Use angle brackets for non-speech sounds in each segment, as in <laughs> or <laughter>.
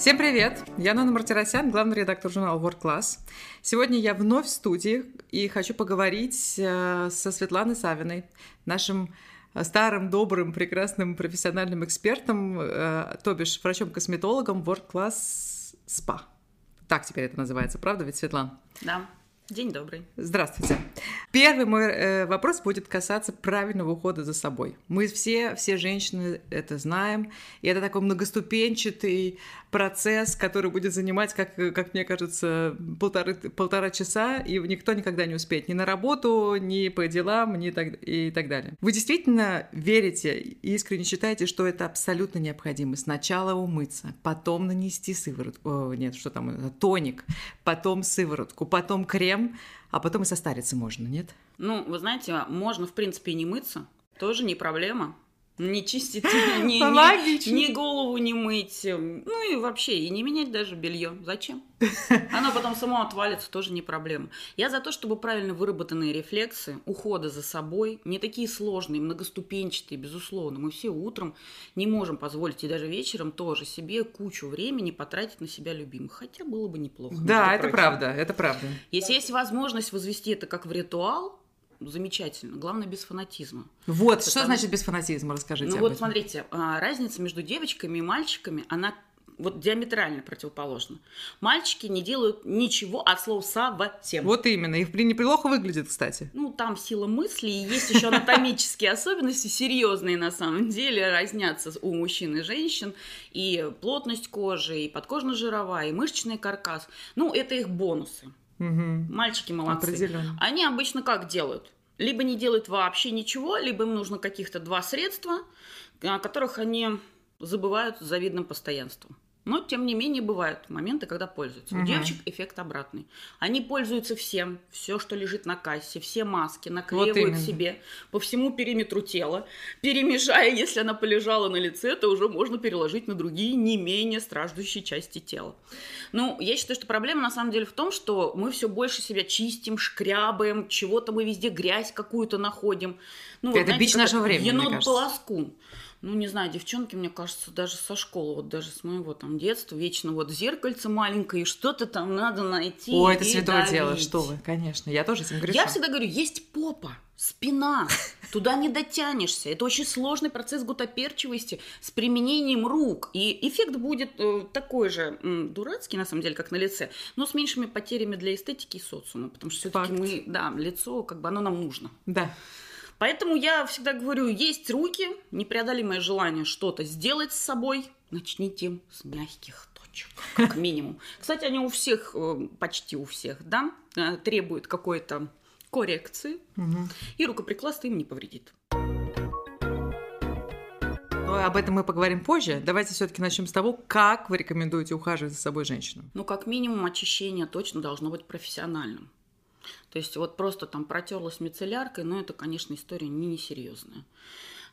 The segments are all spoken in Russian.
Всем привет! Я Нана Мартиросян, главный редактор журнала World Class. Сегодня я вновь в студии и хочу поговорить э, со Светланой Савиной, нашим э, старым, добрым, прекрасным профессиональным экспертом, э, то бишь врачом-косметологом World Class Spa. Так теперь это называется, правда ведь, Светлана? Да. День добрый. Здравствуйте. Первый мой э, вопрос будет касаться правильного ухода за собой. Мы все, все женщины это знаем, и это такой многоступенчатый процесс, который будет занимать, как, как мне кажется, полторы, полтора часа, и никто никогда не успеет ни на работу, ни по делам, ни так, и так далее. Вы действительно верите и искренне считаете, что это абсолютно необходимо? Сначала умыться, потом нанести сыворотку, о, нет, что там, тоник, потом сыворотку, потом крем, а потом и состариться можно, нет? Ну, вы знаете, можно, в принципе, и не мыться, тоже не проблема. Не чистить, ни, ни, ни голову не мыть, ну и вообще, и не менять даже белье. Зачем? <laughs> Оно потом само отвалится, тоже не проблема. Я за то, чтобы правильно выработанные рефлексы, ухода за собой, не такие сложные, многоступенчатые, безусловно. Мы все утром не можем позволить, и даже вечером тоже себе кучу времени потратить на себя любимых. Хотя было бы неплохо. Да, это правда, это правда. Если есть возможность возвести это как в ритуал, замечательно. Главное, без фанатизма. Вот, Потому... что значит без фанатизма? Расскажите. Ну вот, этом. смотрите, а, разница между девочками и мальчиками, она вот диаметрально противоположна. Мальчики не делают ничего от слова совсем. Вот именно. Их неплохо выглядит, кстати. Ну, там сила мысли, и есть еще анатомические особенности, серьезные на самом деле, разнятся у мужчин и женщин. И плотность кожи, и подкожно-жировая, и мышечный каркас. Ну, это их бонусы. Угу. Мальчики молодцы. Определенно. Они обычно как делают? Либо не делают вообще ничего, либо им нужно каких-то два средства, о которых они забывают с завидным постоянством. Но, тем не менее, бывают моменты, когда пользуются. Угу. У девочек эффект обратный. Они пользуются всем, все, что лежит на кассе, все маски наклеивают вот себе по всему периметру тела, перемежая, <laughs> если она полежала на лице, то уже можно переложить на другие не менее страждущие части тела. Ну, я считаю, что проблема на самом деле в том, что мы все больше себя чистим, шкрябаем, чего-то мы везде грязь какую-то находим. Ну, это вот, знаете, бич нашего времени, Енот-полоскун ну, не знаю, девчонки, мне кажется, даже со школы, вот даже с моего там детства, вечно вот зеркальце маленькое, и что-то там надо найти. О, это святое давить. дело, что вы, конечно, я тоже этим грешу. Я всегда говорю, есть попа, спина, <laughs> туда не дотянешься. Это очень сложный процесс гутоперчивости с применением рук. И эффект будет э, такой же э, дурацкий, на самом деле, как на лице, но с меньшими потерями для эстетики и социума. Потому что все-таки мы, да, лицо, как бы оно нам нужно. Да. Поэтому я всегда говорю, есть руки, непреодолимое желание что-то сделать с собой, начните с мягких точек, как <laughs> минимум. Кстати, они у всех, э, почти у всех, да, э, требуют какой-то коррекции, угу. и рукоприкладство им не повредит. Но об этом мы поговорим позже. Давайте все-таки начнем с того, как вы рекомендуете ухаживать за собой женщинам. Ну, как минимум, очищение точно должно быть профессиональным. То есть вот просто там протерлась мицелляркой, но это, конечно, история не несерьезная.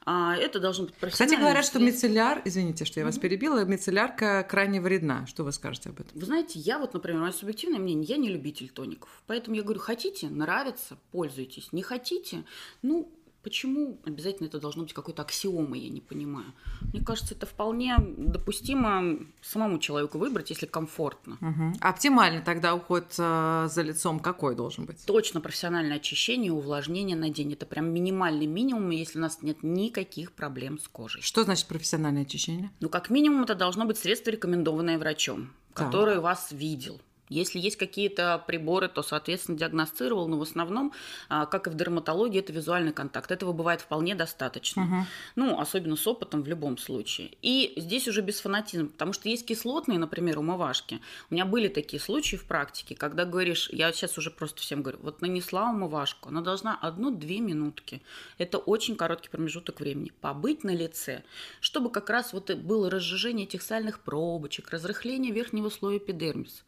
А это должен быть профессиональный Кстати, говорят, что мицелляр, извините, что я вас перебила, мицеллярка крайне вредна. Что вы скажете об этом? Вы знаете, я вот, например, мое субъективное мнение, я не любитель тоников. Поэтому я говорю, хотите, нравится, пользуйтесь. Не хотите, ну, Почему обязательно это должно быть какой-то аксиомой, я не понимаю. Мне кажется, это вполне допустимо самому человеку выбрать, если комфортно. Угу. Оптимально тогда уход э, за лицом какой должен быть? Точно профессиональное очищение и увлажнение на день. Это прям минимальный минимум, если у нас нет никаких проблем с кожей. Что значит профессиональное очищение? Ну, как минимум, это должно быть средство, рекомендованное врачом, так. который вас видел. Если есть какие-то приборы, то, соответственно, диагностировал, но в основном, а, как и в дерматологии, это визуальный контакт. Этого бывает вполне достаточно. Угу. Ну, особенно с опытом в любом случае. И здесь уже без фанатизма, потому что есть кислотные, например, умывашки. У меня были такие случаи в практике, когда говоришь, я сейчас уже просто всем говорю, вот нанесла умывашку, она должна одну-две минутки. Это очень короткий промежуток времени. Побыть на лице, чтобы как раз вот было разжижение этих сальных пробочек, разрыхление верхнего слоя эпидермиса.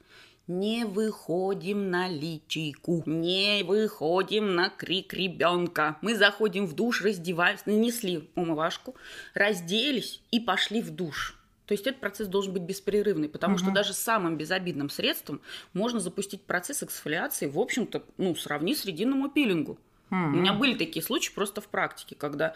Не выходим на личику, не выходим на крик ребенка. Мы заходим в душ, раздеваемся, нанесли умывашку, разделись и пошли в душ. То есть этот процесс должен быть беспрерывный, потому угу. что даже самым безобидным средством можно запустить процесс эксфолиации, в общем-то, ну, сравни с рединному пилингу. Угу. У меня были такие случаи просто в практике, когда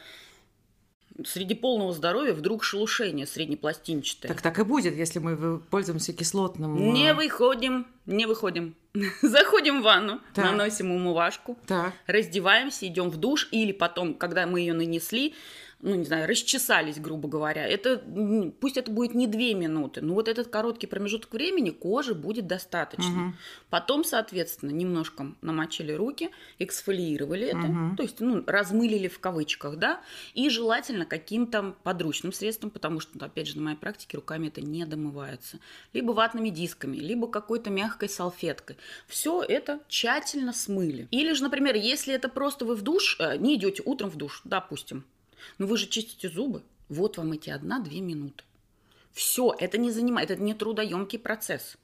среди полного здоровья вдруг шелушение среднепластинчатое. Так так и будет, если мы пользуемся кислотным... Не выходим, не выходим. <laughs> Заходим в ванну, Так. наносим умывашку, Так. раздеваемся, идем в душ, или потом, когда мы ее нанесли, ну, не знаю, расчесались, грубо говоря. Это, пусть это будет не две минуты, но вот этот короткий промежуток времени кожи будет достаточно. Мгм. Потом, соответственно, немножко намочили руки, эксфолиировали это, Мгм. то есть, ну, размылили в кавычках, да, и желательно каким-то подручным средством, потому что, ну, опять же, на моей практике руками это не домывается. Либо ватными дисками, либо какой-то мягкой салфеткой. Все это тщательно смыли. Или же, например, если это просто вы в душ, э, не идете утром в душ, допустим, но вы же чистите зубы, вот вам эти одна-две минуты. Все, это не занимает, это не трудоемкий процесс.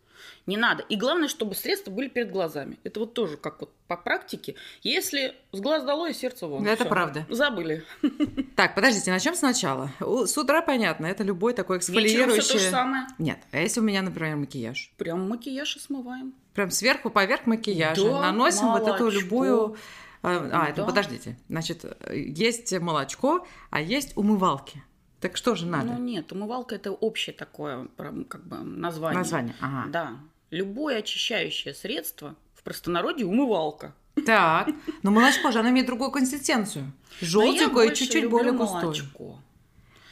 Не надо. И главное, чтобы средства были перед глазами. Это вот тоже как вот по практике. Если с глаз долой, сердце вон. Это Всё. правда. Забыли. <laughs> Так, подождите, начнем сначала. С утра понятно, это любой такой эксфолиирующий... все то же самое. Нет, а если у меня, например, макияж? Прям макияж и смываем. Прям сверху поверх макияжа Да, наносим вот эту молочко. любую... А, а, это Да. подождите. Значит, есть молочко, а есть умывалки. Так что же надо? Ну нет, умывалка это общее такое как бы название. Название. Ага. Да. Любое очищающее средство в простонародье умывалка. Так, но молочко же, оно имеет другую консистенцию. Желтенькое и чуть-чуть более густое. молочко.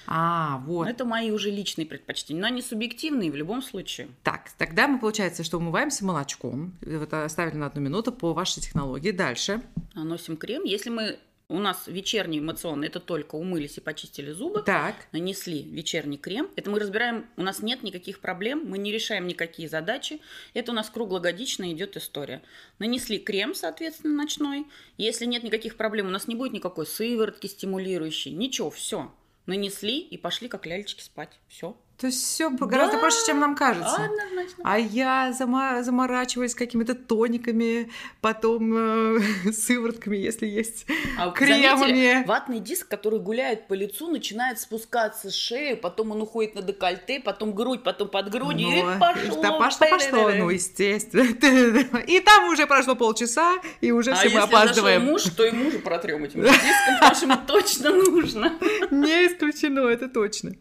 А, вот. Это мои уже личные предпочтения, но они субъективные в любом случае. Так, тогда мы, получается, что умываемся молочком. Вот оставили на одну минуту по вашей технологии. Дальше. Наносим крем. Если мы у нас вечерний эмоционный, это только умылись и почистили зубы, Так, нанесли вечерний крем. Это мы разбираем, у нас нет никаких проблем, мы не решаем никакие задачи. Это у нас круглогодично идет история. Нанесли крем, соответственно, ночной. Если нет никаких проблем, у нас не будет никакой сыворотки стимулирующей, ничего, все. Нанесли и пошли как лялечки спать. Все. То есть все гораздо проще, чем нам кажется. Однозначно. А я зама- заморачиваюсь какими-то тониками, потом э, <laughs> сыворотками, если есть. А кремами. заметили, ватный диск, который гуляет по лицу, начинает спускаться с шеи, потом он уходит на декольте, потом грудь, потом под грудью, Ну, и пошло. Да пошло, пошло, ну, естественно. <laughs> И там уже прошло полчаса, и уже а все мы если опаздываем. зашел муж, то и мужу протрем этим <laughs> диском, потому что ему точно нужно. Не исключено, это точно.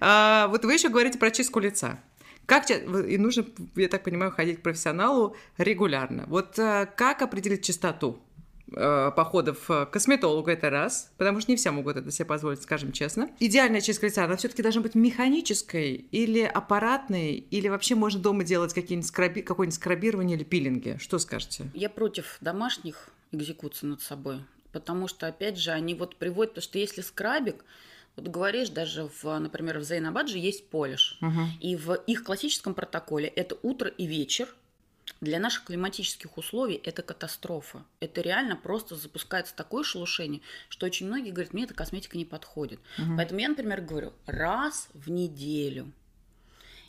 А, вот вы еще говорите про чистку лица. Как и нужно, я так понимаю, ходить к профессионалу регулярно. Вот а, как определить частоту э, походов к косметологу это раз, потому что не все могут это себе позволить, скажем честно. Идеальная чистка лица, она все-таки должна быть механической или аппаратной, или вообще можно дома делать какие-нибудь скраби, какое-нибудь скрабирование или пилинги. Что скажете? Я против домашних экзекуций над собой, потому что, опять же, они вот приводят, то, что если скрабик, вот говоришь, даже, в, например, в Зейнабадже есть полиш, Мгм. И в их классическом протоколе это утро и вечер. Для наших климатических условий это катастрофа. Это реально просто запускается такое шелушение, что очень многие говорят, мне эта косметика не подходит. Мгм. Поэтому я, например, говорю, раз в неделю.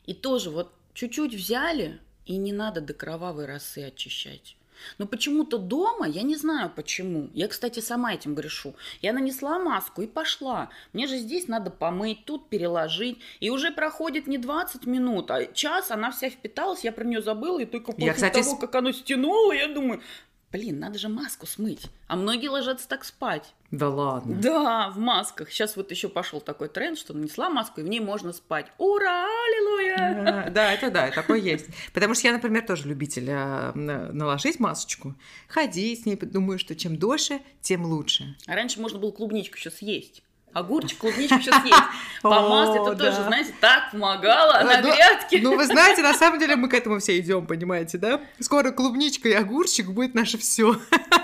И тоже вот чуть-чуть взяли, и не надо до кровавой росы очищать. Но почему-то дома, я не знаю почему. Я, кстати, сама этим грешу. Я нанесла маску и пошла. Мне же здесь надо помыть, тут переложить. И уже проходит не 20 минут, а час она вся впиталась, я про нее забыла. И только после Я, кстати, того, как оно стянуло, я думаю, блин, надо же маску смыть. А многие ложатся так спать. Да ладно. Да, в масках. Сейчас вот еще пошел такой тренд, что нанесла маску, и в ней можно спать. Ура, аллилуйя! Да, это да, такое есть. Потому что я, например, тоже любитель а, на- наложить масочку, ходить с ней, думаю, что чем дольше, тем лучше. А раньше можно было клубничку еще съесть. Огурчик, клубничку еще съесть. <laughs> Помазать, это тоже, знаете, так помогало на Ну, грядке. Ну, вы знаете, на <laughs> самом деле мы к этому все идем, понимаете, да? Скоро клубничка и огурчик будет наше все. <laughs>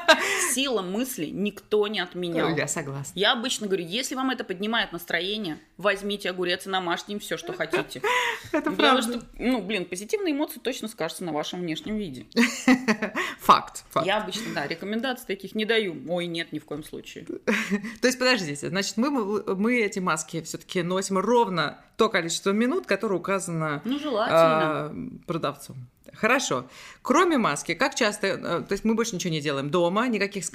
Сила мысли никто не отменял. Я согласна. Я обычно говорю, если вам это поднимает настроение, возьмите огурец и намажьте им все, что хотите. <laughs> Это Потому правда. что, ну, блин, позитивные эмоции точно скажутся на вашем внешнем виде. <laughs> Факт. факт. Я обычно, да, рекомендаций таких не даю. Ой, нет, ни в коем случае. <laughs> То есть, подождите, значит, мы, мы эти маски все-таки носим ровно то количество минут, которое указано Ну, желательно. а, продавцу. Хорошо. Кроме маски, как часто, э, то есть мы больше ничего не делаем дома, никаких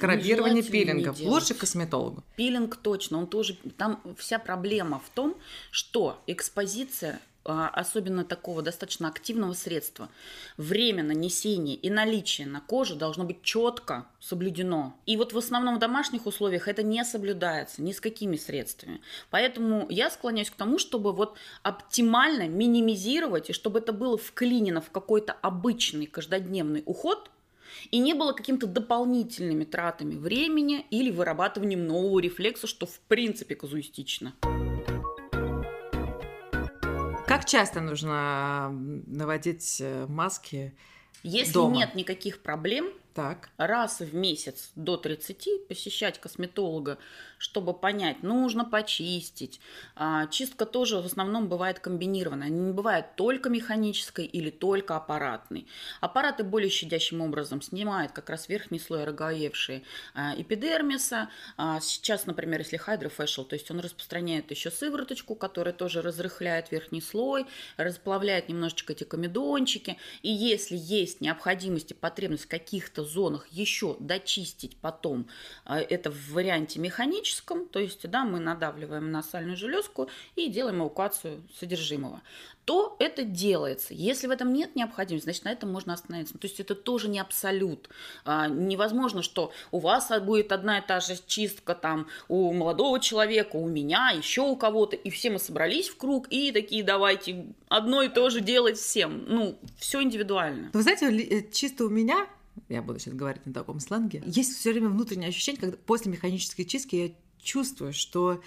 не пилингов. Лучше к косметологу. Пилинг точно, он тоже, там вся проблема в том, что экспозиция особенно такого достаточно активного средства, время нанесения и наличие на коже должно быть четко соблюдено. И вот в основном в домашних условиях это не соблюдается ни с какими средствами. Поэтому я склоняюсь к тому, чтобы вот оптимально минимизировать, и чтобы это было вклинено в какой-то обычный каждодневный уход, и не было какими-то дополнительными тратами времени или вырабатыванием нового рефлекса, что в принципе казуистично. Как часто нужно наводить э, маски? Если дома? нет никаких проблем, так. раз в месяц до 30 посещать косметолога, чтобы понять, нужно почистить. А, чистка тоже в основном бывает комбинированная. Она не бывает только механической или только аппаратной. Аппараты более щадящим образом снимают как раз верхний слой роговевшие а, эпидермиса. А, сейчас, например, если Hydrofacial, то есть он распространяет еще сывороточку, которая тоже разрыхляет верхний слой, расплавляет немножечко эти комедончики. И если есть необходимость и потребность каких-то зонах еще дочистить потом, а, это в варианте механическом, то есть, да, мы надавливаем на сальную железку и делаем эвакуацию содержимого, то это делается. Если в этом нет необходимости, значит, на этом можно остановиться. То есть это тоже не абсолют. А, невозможно, что у вас будет одна и та же чистка там у молодого человека, у меня, еще у кого-то, и все мы собрались в круг и такие давайте одно и то же делать всем. Ну, все индивидуально. Вы знаете, э, чисто у меня я буду сейчас говорить на таком сленге, есть все время внутреннее ощущение, когда после механической чистки я чувствую, что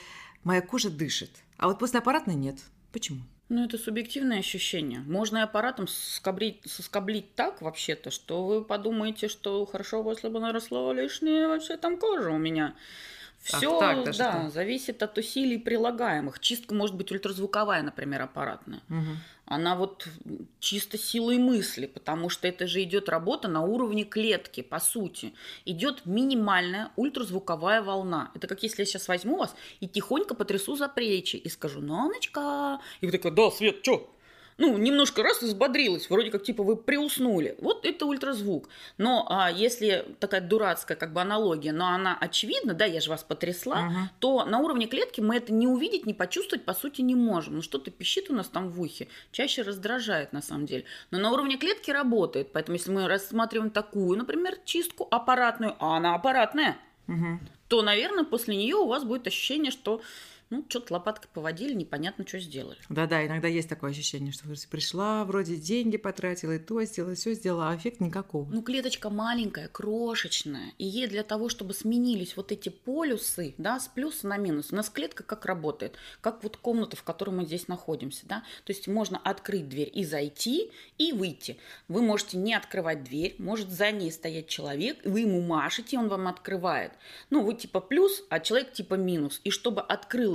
моя кожа дышит. А вот после аппаратной нет. Почему? Ну, это субъективное ощущение. Можно и аппаратом соскоблить, соскоблить так вообще-то, что вы подумаете, что хорошо, если бы наросла лишняя вообще там кожа у меня. Все, так, да, что? зависит от усилий прилагаемых. Чистка может быть ультразвуковая, например, аппаратная. Угу. Она вот чисто силой мысли, потому что это же идет работа на уровне клетки, по сути. Идет минимальная ультразвуковая волна. Это как если я сейчас возьму вас и тихонько потрясу за плечи и скажу «Ноночка!» И вы такая «Да, Свет, что?» Ну, немножко раз взбодрилась, вроде как типа вы приуснули. Вот это ультразвук. Но а, если такая дурацкая как бы аналогия, но она очевидна, да, я же вас потрясла, Ага. то на уровне клетки мы это не увидеть, не почувствовать по сути не можем. Ну что-то пищит у нас там в ухе, чаще раздражает на самом деле. Но на уровне клетки работает, поэтому если мы рассматриваем такую, например, чистку аппаратную, а она аппаратная, Угу. то, наверное, после нее у вас будет ощущение, что ну, что-то лопаткой поводили, непонятно, что сделали. Да-да, иногда есть такое ощущение, что пришла, вроде деньги потратила, и то сделала, все сделала, а эффект никакого. Ну, клеточка маленькая, крошечная, и ей для того, чтобы сменились вот эти полюсы, да, с плюса на минус, у нас клетка как работает? Как вот комната, в которой мы здесь находимся, да? То есть можно открыть дверь и зайти, и выйти. Вы можете не открывать дверь, может за ней стоять человек, вы ему машете, он вам открывает. Ну, вы типа плюс, а человек типа минус. И чтобы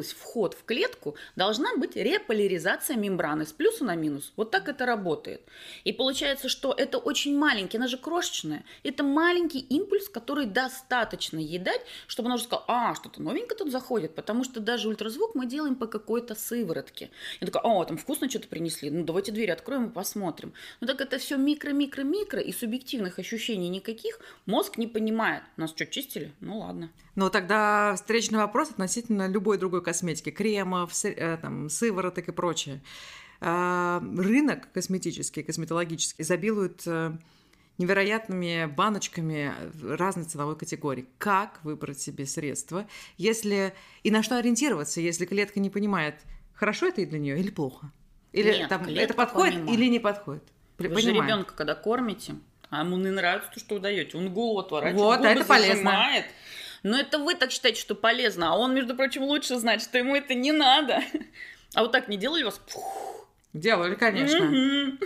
открылось вход в клетку, должна быть реполяризация мембраны с плюса на минус. Вот так это работает. И получается, что это очень маленький, она же крошечная. Это маленький импульс, который достаточно ей дать, чтобы она уже сказала, а, что-то новенькое тут заходит, потому что даже ультразвук мы делаем по какой-то сыворотке. Я такая, о, там вкусно что-то принесли, ну давайте дверь откроем и посмотрим. Ну так это все микро-микро-микро, и субъективных ощущений никаких мозг не понимает. Нас что, чистили? Ну ладно. Но тогда встречный вопрос относительно любой другой косметики, кремов, э, там, сывороток и прочее. А, Рынок косметический, косметологический изобилует э, невероятными баночками разной ценовой категории. Как выбрать себе средства, если и на что ориентироваться, если клетка не понимает, хорошо это и для нее или плохо? Или Нет, там, это подходит понимает. или не подходит? Вы же Понимаю. ребенка, когда кормите, а ему не нравится то, что вы даете. Он голову отворачивает, Вот, губы это полезно. зажимает. Но это вы так считаете, что полезно, а он, между прочим, лучше знает, что ему это не надо. А вот так не делали вас? Фух. Делали, конечно. <laughs>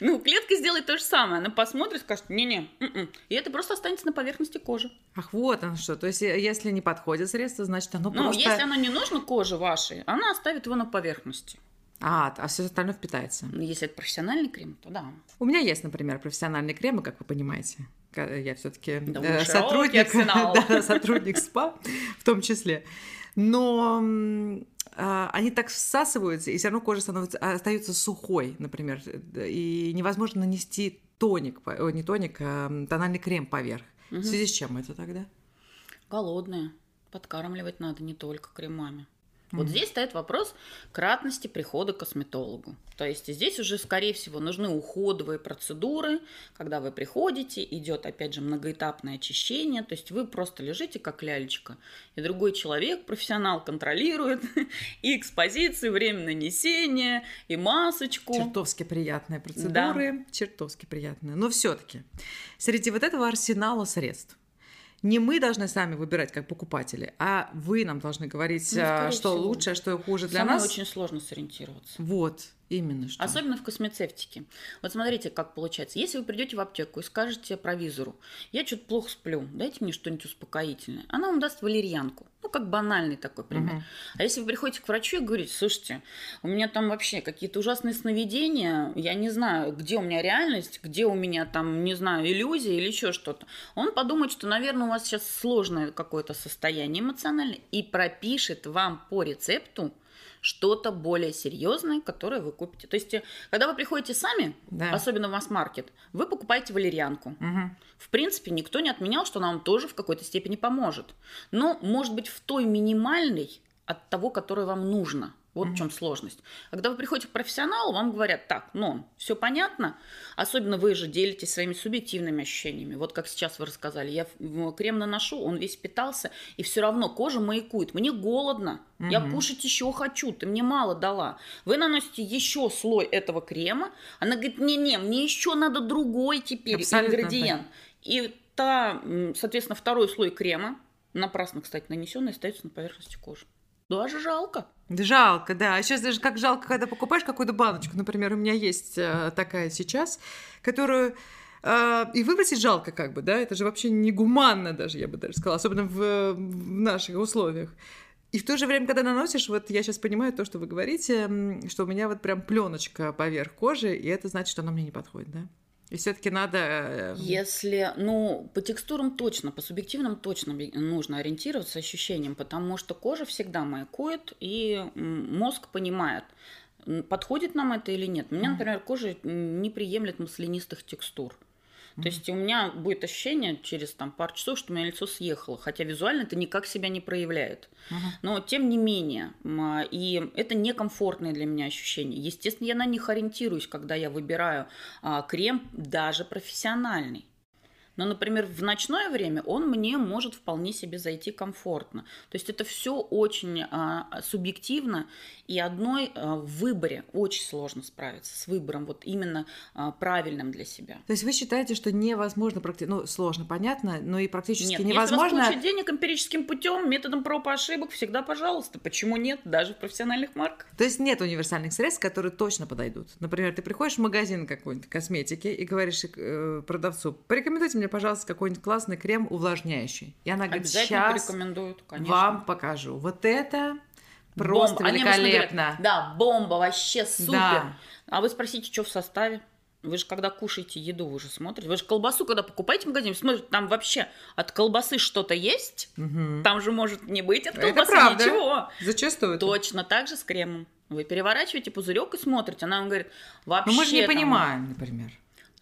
Ну, клетка сделает то же самое. Она посмотрит, скажет, не-не. м-м». И это просто останется на поверхности кожи. Ах, вот оно что. То есть, э, если не подходит средство, значит, оно Ну, просто... если оно не нужно коже вашей, она оставит его на поверхности. А, а все остальное впитается. Ну, Если это профессиональный крем, то да. У меня есть, например, профессиональные кремы, как вы понимаете. Ка- Я все-таки Да, широкий сотрудник, <laughs> да, сотрудник СПА в том числе. Но а, они так всасываются, и все равно кожа становится, остается сухой, например, и невозможно нанести тоник, о, не тоник, а тональный крем поверх. В связи с чем это тогда? Голодные. Подкармливать надо не только кремами. Вот здесь стоит вопрос кратности прихода к косметологу. То есть здесь уже, скорее всего, нужны уходовые процедуры, когда вы приходите, идет, опять же, многоэтапное очищение, то есть вы просто лежите как лялечка, и другой человек, профессионал, контролирует <laughs> и экспозицию, время нанесения, и масочку. Чертовски приятные процедуры, да. чертовски приятные. Но все-таки среди вот этого арсенала средств, не мы должны сами выбирать как покупатели, а вы нам должны говорить, ну, а, что всего. лучше, а что хуже для Самое нас. очень сложно сориентироваться. Вот. Именно что. Особенно в космецевтике. Вот смотрите, как получается. Если вы придете в аптеку и скажете провизору, я что-то плохо сплю, дайте мне что-нибудь успокоительное, она вам даст валерьянку. Ну, как банальный такой пример. Угу. А если вы приходите к врачу и говорите, слушайте, у меня там вообще какие-то ужасные сновидения, я не знаю, где у меня реальность, где у меня там, не знаю, иллюзия или еще что-то. Он подумает, что, наверное, у вас сейчас сложное какое-то состояние эмоциональное и пропишет вам по рецепту что-то более серьезное, которое вы купите. То есть, э, когда вы приходите сами, да. особенно в масс-маркет, вы покупаете валерьянку. Угу. В принципе, никто не отменял, что она вам тоже в какой-то степени поможет. Но, может быть, в той минимальной от того, которое вам нужно. Вот mm-hmm. в чем сложность. Когда вы приходите к профессионалу, вам говорят, так, ну, все понятно. Особенно вы же делитесь своими субъективными ощущениями. Вот как сейчас вы рассказали, я крем наношу, он весь питался, и все равно кожа маякует. Мне голодно, mm-hmm. я кушать еще хочу, ты мне мало дала. Вы наносите еще слой этого крема, она говорит, не-не, мне еще надо другой теперь Абсолютно ингредиент. Так. И та, соответственно, второй слой крема, напрасно, кстати, нанесенный, остается на поверхности кожи. Даже жалко. Жалко, да. А сейчас даже как жалко, когда покупаешь какую-то баночку. Например, у меня есть э, такая сейчас, которую э, и выбросить жалко, как бы, да, это же вообще негуманно даже, я бы даже сказала, особенно в, в наших условиях. И в то же время, когда наносишь, вот я сейчас понимаю то, что вы говорите, что у меня вот прям пленочка поверх кожи, и это значит, что она мне не подходит, да? И все-таки надо... Э, Если, ну, по текстурам точно, по субъективным точно нужно ориентироваться ощущением, потому что кожа всегда маякует, и мозг понимает, подходит нам это или нет. У меня, например, кожа не приемлет маслянистых текстур. То есть у меня будет ощущение через там пару часов, что у меня лицо съехало, хотя визуально это никак себя не проявляет. Но тем не менее, и это некомфортное для меня ощущение. Естественно, я на них ориентируюсь, когда я выбираю а, крем даже профессиональный. Но, например, в ночное время он мне может вполне себе зайти комфортно. То есть это все очень а, субъективно, и одной а, в выборе очень сложно справиться с выбором вот именно а, правильным для себя. То есть вы считаете, что невозможно практически, ну сложно, понятно, но и практически нет, невозможно. Если у вас денег эмпирическим путем, методом проб и ошибок, всегда пожалуйста. Почему нет, даже в профессиональных марках? То есть нет универсальных средств, которые точно подойдут. Например, ты приходишь в магазин какой-нибудь косметики и говоришь э, продавцу, порекомендуйте мне мне, пожалуйста, какой-нибудь классный крем увлажняющий. И она говорит, сейчас вам покажу. Вот это просто бомба. великолепно. Говорят, да, бомба, вообще супер. Да. А вы спросите, что в составе? Вы же когда кушаете еду, вы же смотрите. Вы же колбасу, когда покупаете в магазине, смотрите, там вообще от колбасы что-то есть. Угу. Там же может не быть от колбасы Это правда. ничего. Зачастую. Точно так же с кремом. Вы переворачиваете пузырек и смотрите. Она вам говорит, вообще. Но мы же не там... понимаем, например.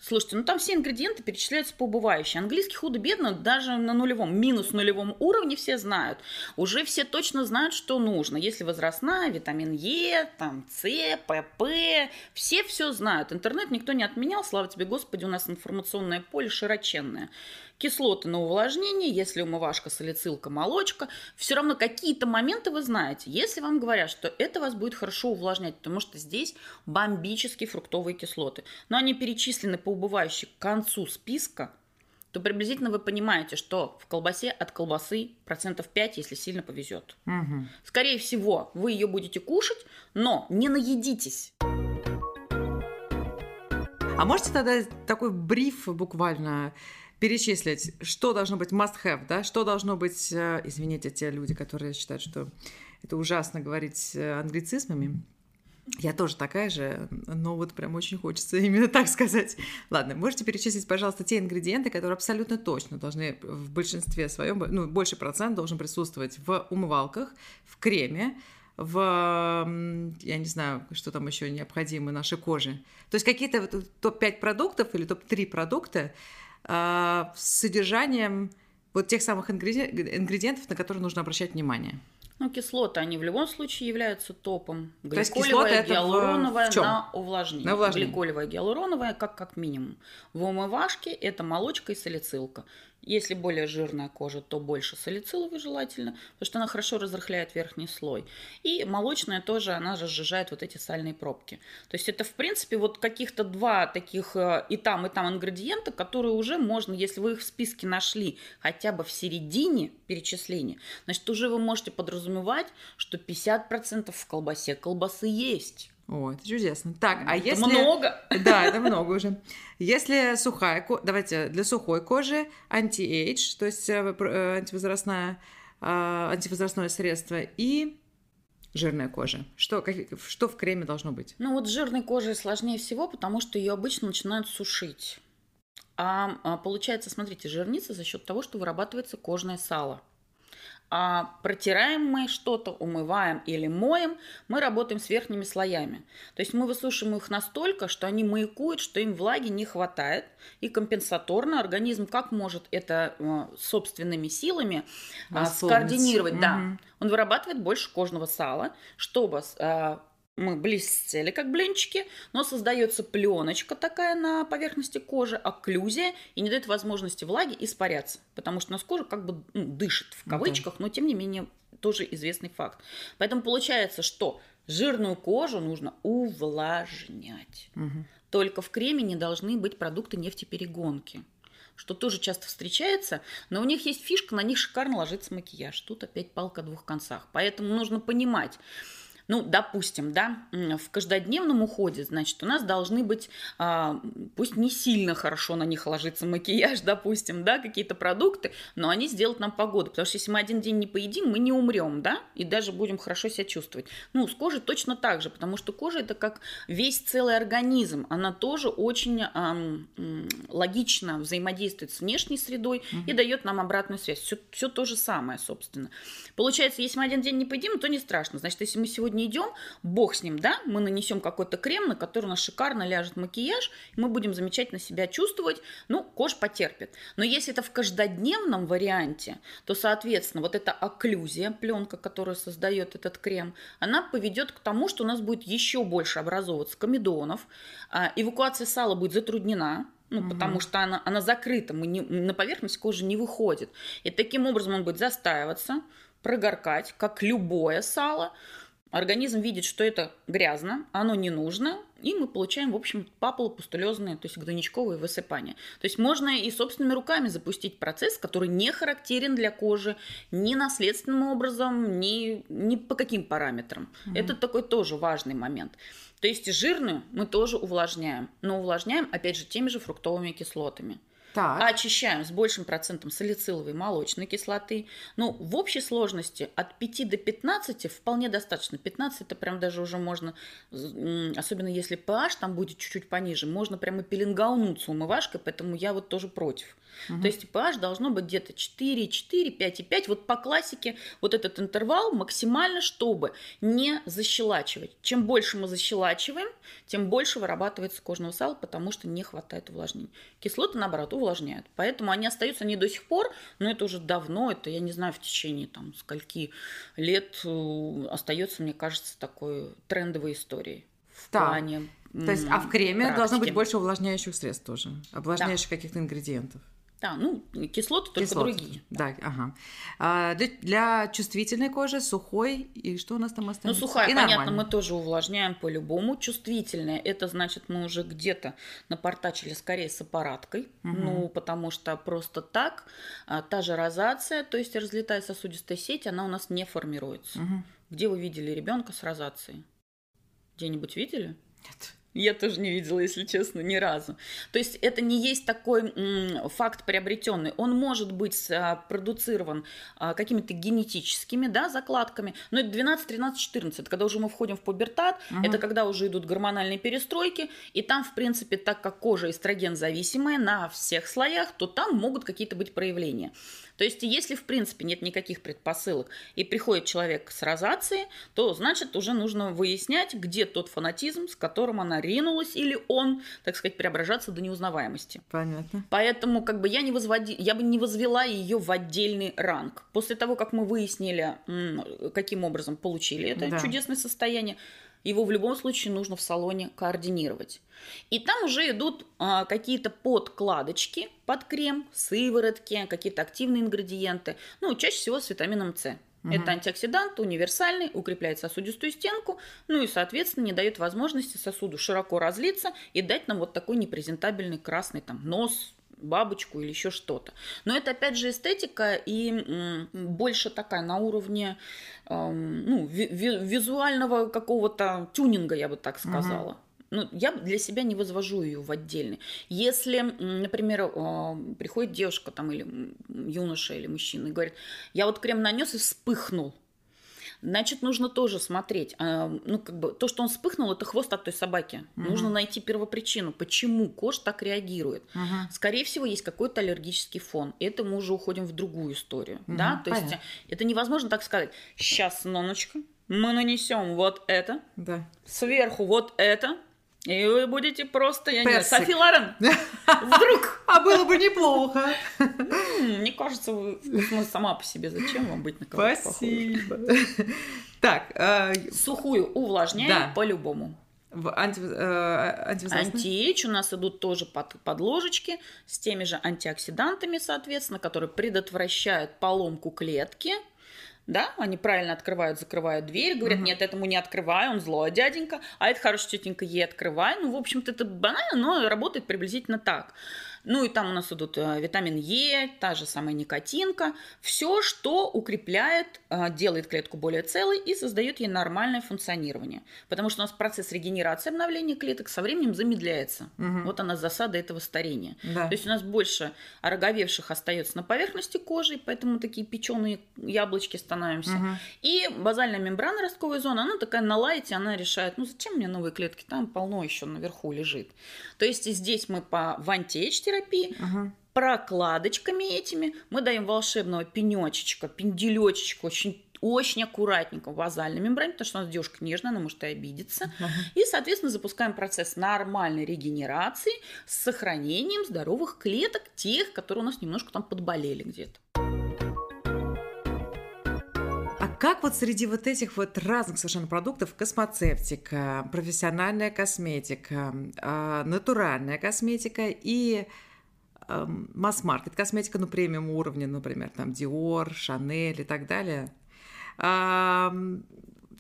Слушайте, ну там все ингредиенты перечисляются по убывающей. Английский худо-бедно даже на нулевом, минус нулевом уровне все знают. Уже все точно знают, что нужно. Если возрастная, витамин Е, там С, ПП, все все знают. Интернет никто не отменял, слава тебе, Господи, у нас информационное поле широченное кислоты на увлажнение, если умывашка, салицилка, молочка, все равно какие-то моменты вы знаете. Если вам говорят, что это вас будет хорошо увлажнять, потому что здесь бомбические фруктовые кислоты, но они перечислены по убывающей к концу списка, то приблизительно вы понимаете, что в колбасе от колбасы процентов 5, если сильно повезет. Угу. Скорее всего, вы ее будете кушать, но не наедитесь. А можете тогда такой бриф буквально перечислить, что должно быть must-have, да, что должно быть, э, извините, те люди, которые считают, что это ужасно говорить э, англицизмами, я тоже такая же, но вот прям очень хочется <laughs> именно так сказать. Ладно, можете перечислить, пожалуйста, те ингредиенты, которые абсолютно точно должны в большинстве своем, ну, больше процент должен присутствовать в умывалках, в креме, в, я не знаю, что там еще необходимо нашей коже. То есть какие-то топ-5 продуктов или топ-3 продукта, с содержанием вот тех самых ингредиентов, на которые нужно обращать внимание. Ну, кислоты, они в любом случае являются топом. То Гликолевая, это в- гиалуроновая в чём? на увлажнение. На увлажнение. Гликолевая, гиалуроновая как, как минимум. В умывашке это молочка и салицилка. Если более жирная кожа, то больше салициловой желательно, потому что она хорошо разрыхляет верхний слой. И молочная тоже, она же сжижает вот эти сальные пробки. То есть это, в принципе, вот каких-то два таких э, и там, и там ингредиента, которые уже можно, если вы их в списке нашли хотя бы в середине перечисления, значит, уже вы можете подразумевать, что 50% в колбасе колбасы есть. О, это чудесно. Так, а Это если... много. Да, это много уже. Если сухая кожа, давайте для сухой кожи anti-age, то есть э, э, антивозрастная, э, антивозрастное средство и жирная кожа. Что, как- что в креме должно быть? Ну вот с жирной кожей сложнее всего, потому что ее обычно начинают сушить. А, а, получается, смотрите, жирнится за счет того, что вырабатывается кожное сало. А протираем мы что-то, умываем или моем, мы работаем с верхними слоями. То есть мы высушиваем их настолько, что они маякуют, что им влаги не хватает. И компенсаторно организм как может это э, собственными силами а, Восполнить. скоординировать? Да. Мгм. Он вырабатывает больше кожного сала, чтобы а, мы блестели как блинчики, но создается пленочка такая на поверхности кожи, окклюзия, и не дает возможности влаге испаряться, потому что у нас кожа как бы ну, дышит в Да. кавычках, но тем не менее тоже известный факт. Поэтому получается, что жирную кожу нужно увлажнять. Мгм. Только в креме не должны быть продукты нефтеперегонки что тоже часто встречается, но у них есть фишка, на них шикарно ложится макияж. Тут опять палка о двух концах. Поэтому нужно понимать, ну, допустим, да, в каждодневном уходе, значит, у нас должны быть, а, пусть не сильно хорошо на них ложится макияж, <laughs> допустим, да, какие-то продукты, но они сделают нам погоду, потому что если мы один день не поедим, мы не умрем, да, и даже будем хорошо себя чувствовать. Ну, с кожей точно так же, потому что кожа это как весь целый организм, она тоже очень ам, м, логично взаимодействует с внешней средой и дает нам обратную связь. Все, то же самое, собственно. Получается, если мы один день не поедим, то не страшно. Значит, если мы сегодня идем, бог с ним, да, мы нанесем какой-то крем, на который у нас шикарно ляжет макияж, и мы будем замечательно себя чувствовать, ну, кожа потерпит. Но если это в каждодневном варианте, то, соответственно, вот эта окклюзия, пленка, которую создает этот крем, она поведет к тому, что у нас будет еще больше образовываться комедонов, а, эвакуация сала будет затруднена, ну, потому что она, она закрыта, мы не, на поверхность кожи не выходит. И таким образом он будет застаиваться, прогоркать, как любое сало. Организм видит, что это грязно, оно не нужно, и мы получаем, в общем, папулопустулезные, то есть гнойничковые высыпания. То есть можно и собственными руками запустить процесс, который не характерен для кожи ни наследственным образом, ни, ни по каким параметрам. Это такой тоже важный момент. То есть жирную мы тоже увлажняем, но увлажняем, опять же, теми же фруктовыми кислотами. Так. Очищаем с большим процентом салициловой молочной кислоты. Ну, в общей сложности от 5 до 15 вполне достаточно. 15 это прям даже уже можно, особенно если pH там будет чуть-чуть пониже, можно прямо пеленгаунуться умывашкой, поэтому я вот тоже против. То есть pH должно быть где-то 4, 4, 5 и 5. Вот по классике вот этот интервал максимально, чтобы не защелачивать. Чем больше мы защелачиваем, тем больше вырабатывается кожного сала, потому что не хватает увлажнения. Кислоты, наоборот, увлажняют. Поэтому они остаются не до сих пор, но это уже давно, это, я не знаю, в течение там скольки лет э, остается, мне кажется, такой трендовой историей. В Так. плане То есть, а в креме практики. должно быть больше увлажняющих средств тоже, увлажняющих каких-то ингредиентов. Да, ну, кислоты только Кислоты. другие. Да, ага. А для, для чувствительной кожи сухой и что у нас там Ну, остается? сухая, И понятно, нормально. мы тоже увлажняем по-любому. Чувствительная, это значит, мы уже где-то напортачили скорее с аппараткой. Ну, потому что просто так а, та же розация, то есть разлетая сосудистая сеть, она у нас не формируется. Мгм. Где вы видели ребенка с розацией? Где-нибудь видели? Нет. Я тоже не видела, если честно, ни разу. То есть это не есть такой м, факт приобретенный. Он может быть а, продуцирован а, какими-то генетическими да, закладками, но это 12, 13, 14, когда уже мы входим в пубертат, Мгм. это когда уже идут гормональные перестройки, и там, в принципе, так как кожа эстроген зависимая на всех слоях, то там могут какие-то быть проявления. То есть, если, в принципе, нет никаких предпосылок, и приходит человек с розацией, то, значит, уже нужно выяснять, где тот фанатизм, с которым она ринулась, или он, так сказать, преображаться до неузнаваемости. Понятно. Поэтому, как бы, я не возводи... я бы не возвела ее в отдельный ранг. После того, как мы выяснили, каким образом получили это да. чудесное состояние, его в любом случае нужно в салоне координировать. И там уже идут а, какие-то подкладочки под крем, сыворотки, какие-то активные ингредиенты, ну, чаще всего с витамином С. Угу. Это антиоксидант, универсальный, укрепляет сосудистую стенку, ну и, соответственно, не дает возможности сосуду широко разлиться и дать нам вот такой непрезентабельный красный там нос, бабочку или еще что-то. Но это опять же эстетика и больше такая на уровне ну, визуального какого-то тюнинга, я бы так сказала. Угу. Ну, я для себя не возвожу ее в отдельный. Если, например, приходит девушка там или юноша или мужчина и говорит, я вот крем нанес и вспыхнул, Значит, нужно тоже смотреть. А, ну, как бы то, что он вспыхнул, это хвост от той собаки. Угу. Нужно найти первопричину, почему кож так реагирует. Угу. Скорее всего, есть какой-то аллергический фон. Это мы уже уходим в другую историю. Угу, да? То понятно. есть это невозможно так сказать. Сейчас, Ноночка, мы нанесем вот это, да. сверху вот это, и вы будете просто, я Персик. не знаю, Софи Лорен. <laughs> Вдруг. А было бы неплохо. Мне кажется, вы ну, сама по себе. Зачем вам быть на кого-то Спасибо. Так. А, Сухую увлажняем по-любому. В анти, э, Антиэйдж у нас идут тоже под, под ложечки с теми же антиоксидантами, соответственно, которые предотвращают поломку клетки, да, они правильно открывают, закрывают дверь, говорят, угу. нет, этому не открывай, он злой дяденька, а это хорошая тетенька, ей открывай. Ну, в общем-то, это банально, но работает приблизительно так. Ну и там у нас идут э, витамин Е, та же самая никотинка. Все, что укрепляет, э, делает клетку более целой и создает ей нормальное функционирование. Потому что у нас процесс регенерации обновления клеток со временем замедляется. Угу. Вот она засада этого старения. Да. То есть у нас больше ороговевших остается на поверхности кожи, поэтому такие печеные яблочки становимся. Угу. И базальная мембрана ростковой зоны, она такая на лайте, она решает, ну зачем мне новые клетки, там полно еще наверху лежит. То есть здесь мы по в терапии, ага. прокладочками этими мы даем волшебного пенечечка, пенделечечка, очень очень аккуратненько в вазальной мембране, потому что у нас девушка нежная, она может и обидеться. Uh-huh. И, соответственно, запускаем процесс нормальной регенерации с сохранением здоровых клеток, тех, которые у нас немножко там подболели где-то. Как вот среди вот этих вот разных совершенно продуктов космоцевтика, профессиональная косметика, а, натуральная косметика и масс-маркет косметика, ну, премиум уровня, например, там Dior, Chanel и так далее.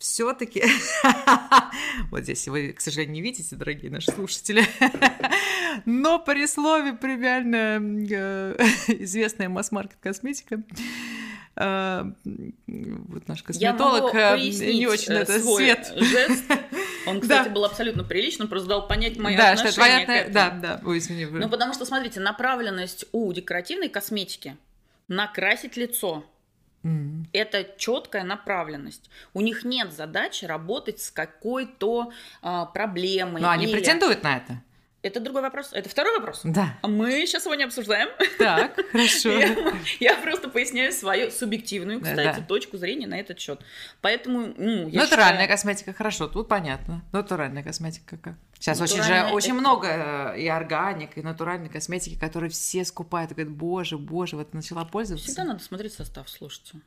Все-таки, <laughs> вот здесь вы, к сожалению, не видите, дорогие наши слушатели, <laughs> но при слове примерно э, <laughs> известная масс-маркет косметика, вот наш косметолог э, не очень это свет. Жест. <laughs> Он, кстати, да. был абсолютно приличным, просто дал понять мои да, отношение что твоя... к этому. Да, да, ой, извини. Ну, потому что, смотрите, направленность у декоративной косметики накрасить лицо. Mm. Это четкая направленность. У них нет задачи работать с какой-то а, проблемой. Но они или... претендуют на это. Это другой вопрос. Это второй вопрос. Да. А мы сейчас его не обсуждаем. Так, <laughs> хорошо. Я, я просто поясняю свою субъективную, кстати, да. точку зрения на этот счет. Поэтому, ну, я Натуральная считаю... косметика, хорошо, тут понятно. Натуральная косметика как? Сейчас очень же очень это... много э, и органик, и натуральной косметики, которые все скупают и говорят, боже, боже, вот начала пользоваться. Всегда надо смотреть состав, слушайте.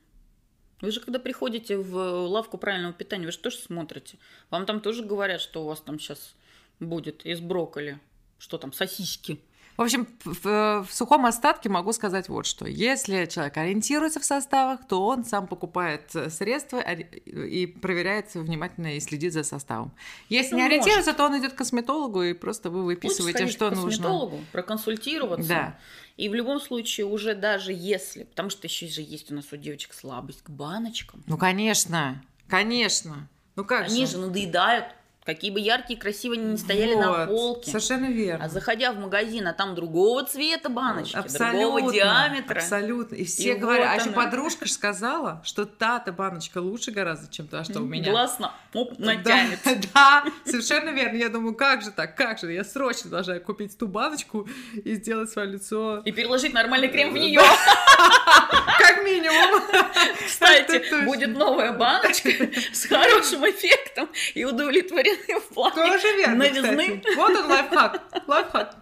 Вы же когда приходите в лавку правильного питания, вы же тоже смотрите. Вам там тоже говорят, что у вас там сейчас будет из брокколи. Что там, сосиски. В общем, в, в сухом остатке могу сказать вот что. Если человек ориентируется в составах, то он сам покупает средства и проверяет внимательно и следит за составом. Если ну, не ориентируется, может. то он идет к косметологу и просто вы выписываете, что к косметологу, нужно. проконсультироваться. Да. И в любом случае уже даже если, потому что еще же есть у нас у девочек слабость к баночкам. Ну, конечно, конечно. Ну как Они же, же надоедают Какие бы яркие, красивые они не стояли вот, на полке. Совершенно верно. А заходя в магазин, а там другого цвета баночки, абсолютно, другого диаметра. Абсолютно. И все и говорят, вот а еще подружка же сказала, что та-то баночка лучше гораздо, чем та, что у меня. Гласно. Оп, натянет. Да, <laughs> да, Совершенно верно. Я думаю, как же так, как же? Я срочно должна купить ту баночку и сделать свое лицо... И переложить нормальный крем в нее. <laughs> Как минимум. Кстати, будет новая баночка с хорошим эффектом и удовлетворенным <laughs> в плане Тоже верно, новизны. Вот он лайфхак. Лайфхак.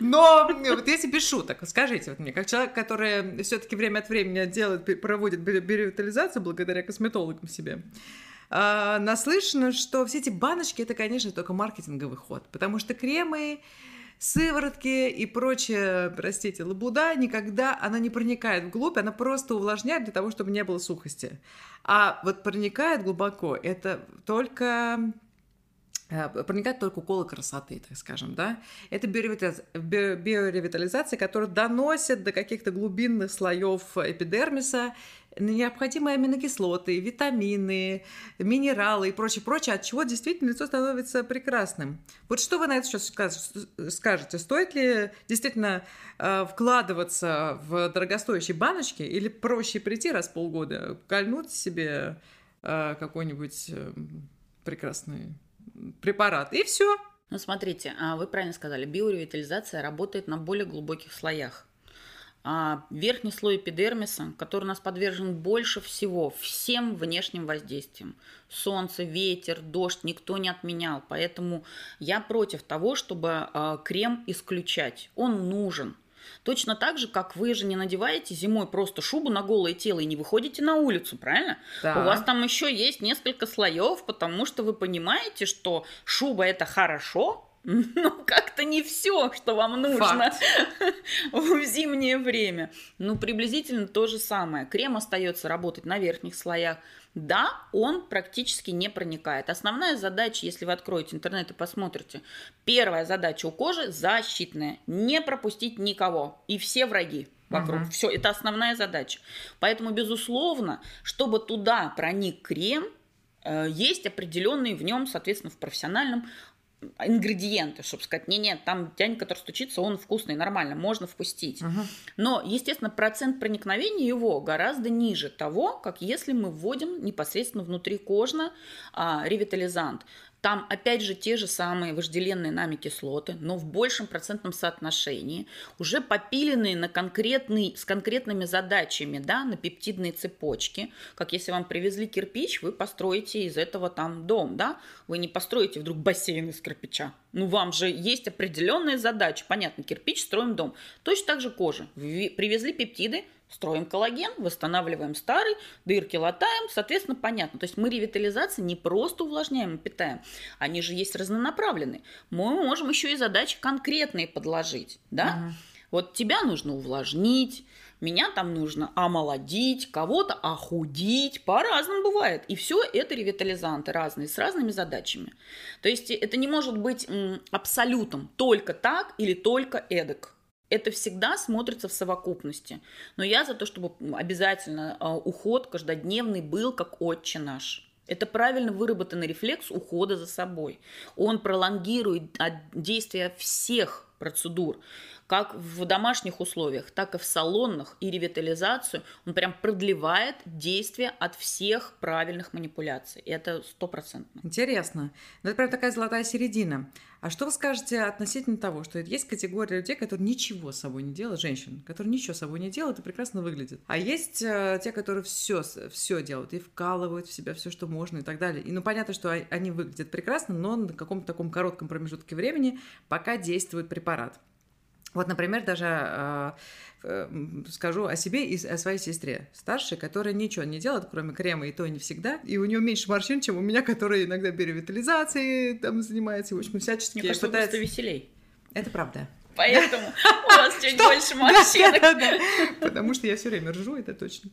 Но вот если без шуток, скажите вот мне, как человек, который все-таки время от времени делает, проводит биоревитализацию благодаря косметологам себе, а, наслышано, что все эти баночки это, конечно, только маркетинговый ход, потому что кремы, сыворотки и прочее, простите, лабуда, никогда она не проникает вглубь, она просто увлажняет для того, чтобы не было сухости. А вот проникает глубоко, это только Э, проникает только уколы красоты, так скажем, да. Это биоревитализация, которая доносит до каких-то глубинных слоев эпидермиса необходимые аминокислоты, витамины, минералы и прочее, прочее, от чего действительно лицо становится прекрасным. Вот что вы на это сейчас скажете? Стоит ли действительно э, вкладываться в дорогостоящие баночки или проще прийти раз в полгода, кольнуть себе э, какой-нибудь прекрасный препарат, и все. Ну, смотрите, а вы правильно сказали, биоревитализация работает на более глубоких слоях. А верхний слой эпидермиса, который у нас подвержен больше всего всем внешним воздействиям. Солнце, ветер, дождь никто не отменял. Поэтому я против того, чтобы а, крем исключать. Он нужен. Точно так же, как вы же не надеваете зимой просто шубу на голое тело и не выходите на улицу, правильно? Да. У вас там еще есть несколько слоев, потому что вы понимаете, что шуба это хорошо, <laughs> но как-то не все, что вам нужно <laughs> в зимнее время. Ну, приблизительно то же самое. Крем остается работать на верхних слоях, да, он практически не проникает. Основная задача, если вы откроете интернет и посмотрите, первая задача у кожи защитная. Не пропустить никого. И все враги вокруг. Угу. Все, это основная задача. Поэтому, безусловно, чтобы туда проник крем, э, есть определенные в нем, соответственно, в профессиональном ингредиенты, чтобы сказать, не, нет, там тянь, который стучится, он вкусный, нормально, можно впустить. Угу. Но, естественно, процент проникновения его гораздо ниже того, как если мы вводим непосредственно внутрикожно а, ревитализант. Там, опять же, те же самые вожделенные нами кислоты, но в большем процентном соотношении, уже попиленные на конкретный, с конкретными задачами, да, на пептидные цепочки. Как если вам привезли кирпич, вы построите из этого там дом, да? Вы не построите вдруг бассейн из кирпича. Ну, вам же есть определенные задачи. Понятно, кирпич, строим дом. Точно так же кожа. Привезли пептиды, Строим коллаген, восстанавливаем старый, дырки латаем, соответственно, понятно. То есть мы ревитализации не просто увлажняем и питаем, они же есть разнонаправленные. Мы можем еще и задачи конкретные подложить, да? Угу. Вот тебя нужно увлажнить, меня там нужно омолодить, кого-то охудить, по-разному бывает. И все это ревитализанты разные, с разными задачами. То есть это не может быть абсолютом только так или только эдак это всегда смотрится в совокупности. Но я за то, чтобы обязательно а, уход каждодневный был как отче наш. Это правильно выработанный рефлекс ухода за собой. Он пролонгирует действие всех процедур как в домашних условиях, так и в салонных и ревитализацию, он прям продлевает действие от всех правильных манипуляций. И это стопроцентно. Интересно. Ну, это прям такая золотая середина. А что вы скажете относительно того, что есть категория людей, которые ничего с собой не делают, женщин, которые ничего с собой не делают и прекрасно выглядят. А есть э, те, которые все, все делают и вкалывают в себя все, что можно и так далее. И ну понятно, что они выглядят прекрасно, но на каком-то таком коротком промежутке времени, пока действует препарат. Вот, например, даже э, э, скажу о себе и о своей сестре старшей, которая ничего не делает, кроме крема, и то не всегда. И у нее меньше морщин, чем у меня, которая иногда биоревитализацией там занимается, в общем, всячески Мне кажется, пытается... веселей. Это правда. Поэтому <laughs> у вас чуть больше морщинок. Потому что я все время ржу, это точно.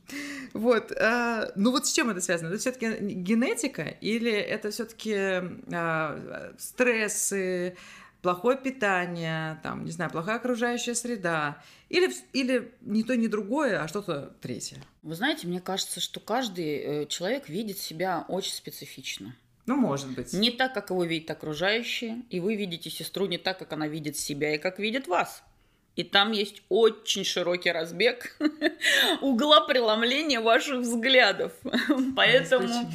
Вот. Э, ну вот с чем это связано? Это все-таки генетика или это все-таки э, стрессы, плохое питание, там, не знаю, плохая окружающая среда, или, или не то, не другое, а что-то третье. Вы знаете, мне кажется, что каждый э, человек видит себя очень специфично. Ну, может быть. Не так, как его видят окружающие, и вы видите сестру не так, как она видит себя и как видит вас. И там есть очень широкий разбег <laughs> угла преломления ваших взглядов. <laughs> Поэтому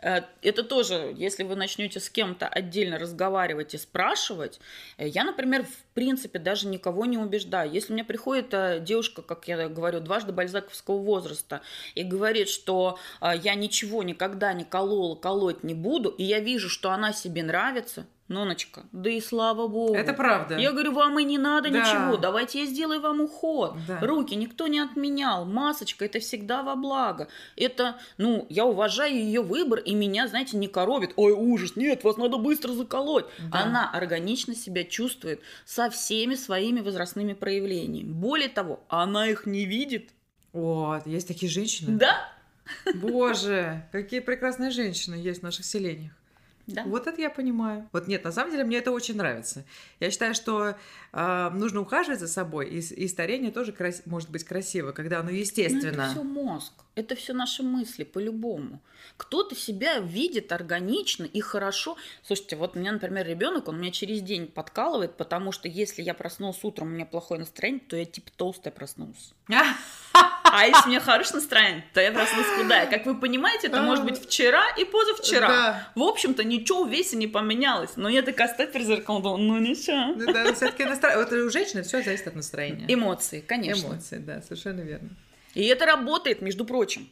это тоже, если вы начнете с кем-то отдельно разговаривать и спрашивать, э, я, например, в принципе даже никого не убеждаю. Если мне приходит э, девушка, как я говорю, дважды бальзаковского возраста, и говорит, что я ничего никогда не колола, колоть не буду, и я вижу, что она себе нравится, Ноночка, да и слава богу. Это правда. Я говорю, вам и не надо да. ничего, давайте я сделаю вам уход. Да. Руки никто не отменял, масочка, это всегда во благо. Это, ну, я уважаю ее выбор, и меня, знаете, не коробит. Ой, ужас, нет, вас надо быстро заколоть. Да. Она органично себя чувствует со всеми своими возрастными проявлениями. Более того, она их не видит. Вот, есть такие женщины. Да. Боже, какие прекрасные женщины есть в наших селениях. Да. Вот это я понимаю. Вот нет, на самом деле мне это очень нравится. Я считаю, что э, нужно ухаживать за собой, и, и старение тоже крас... может быть красиво, когда оно естественно. Ну, это все мозг, это все наши мысли по-любому. Кто-то себя видит органично и хорошо. Слушайте, вот у меня, например, ребенок, он меня через день подкалывает, потому что если я проснулся утром, у меня плохое настроение, то я типа толстая проснулась. <laughs> А если у меня хорошее настроение, то я проснулась худая. Как вы понимаете, это может быть вчера и позавчера. Да. В общем-то, ничего в весе не поменялось. Но я такая стать перед зеркалом, думаю, ну ничего. Да, да все-таки настроение. Вот у женщины все зависит от настроения. Эмоции, конечно. Эмоции, да, совершенно верно. И это работает, между прочим.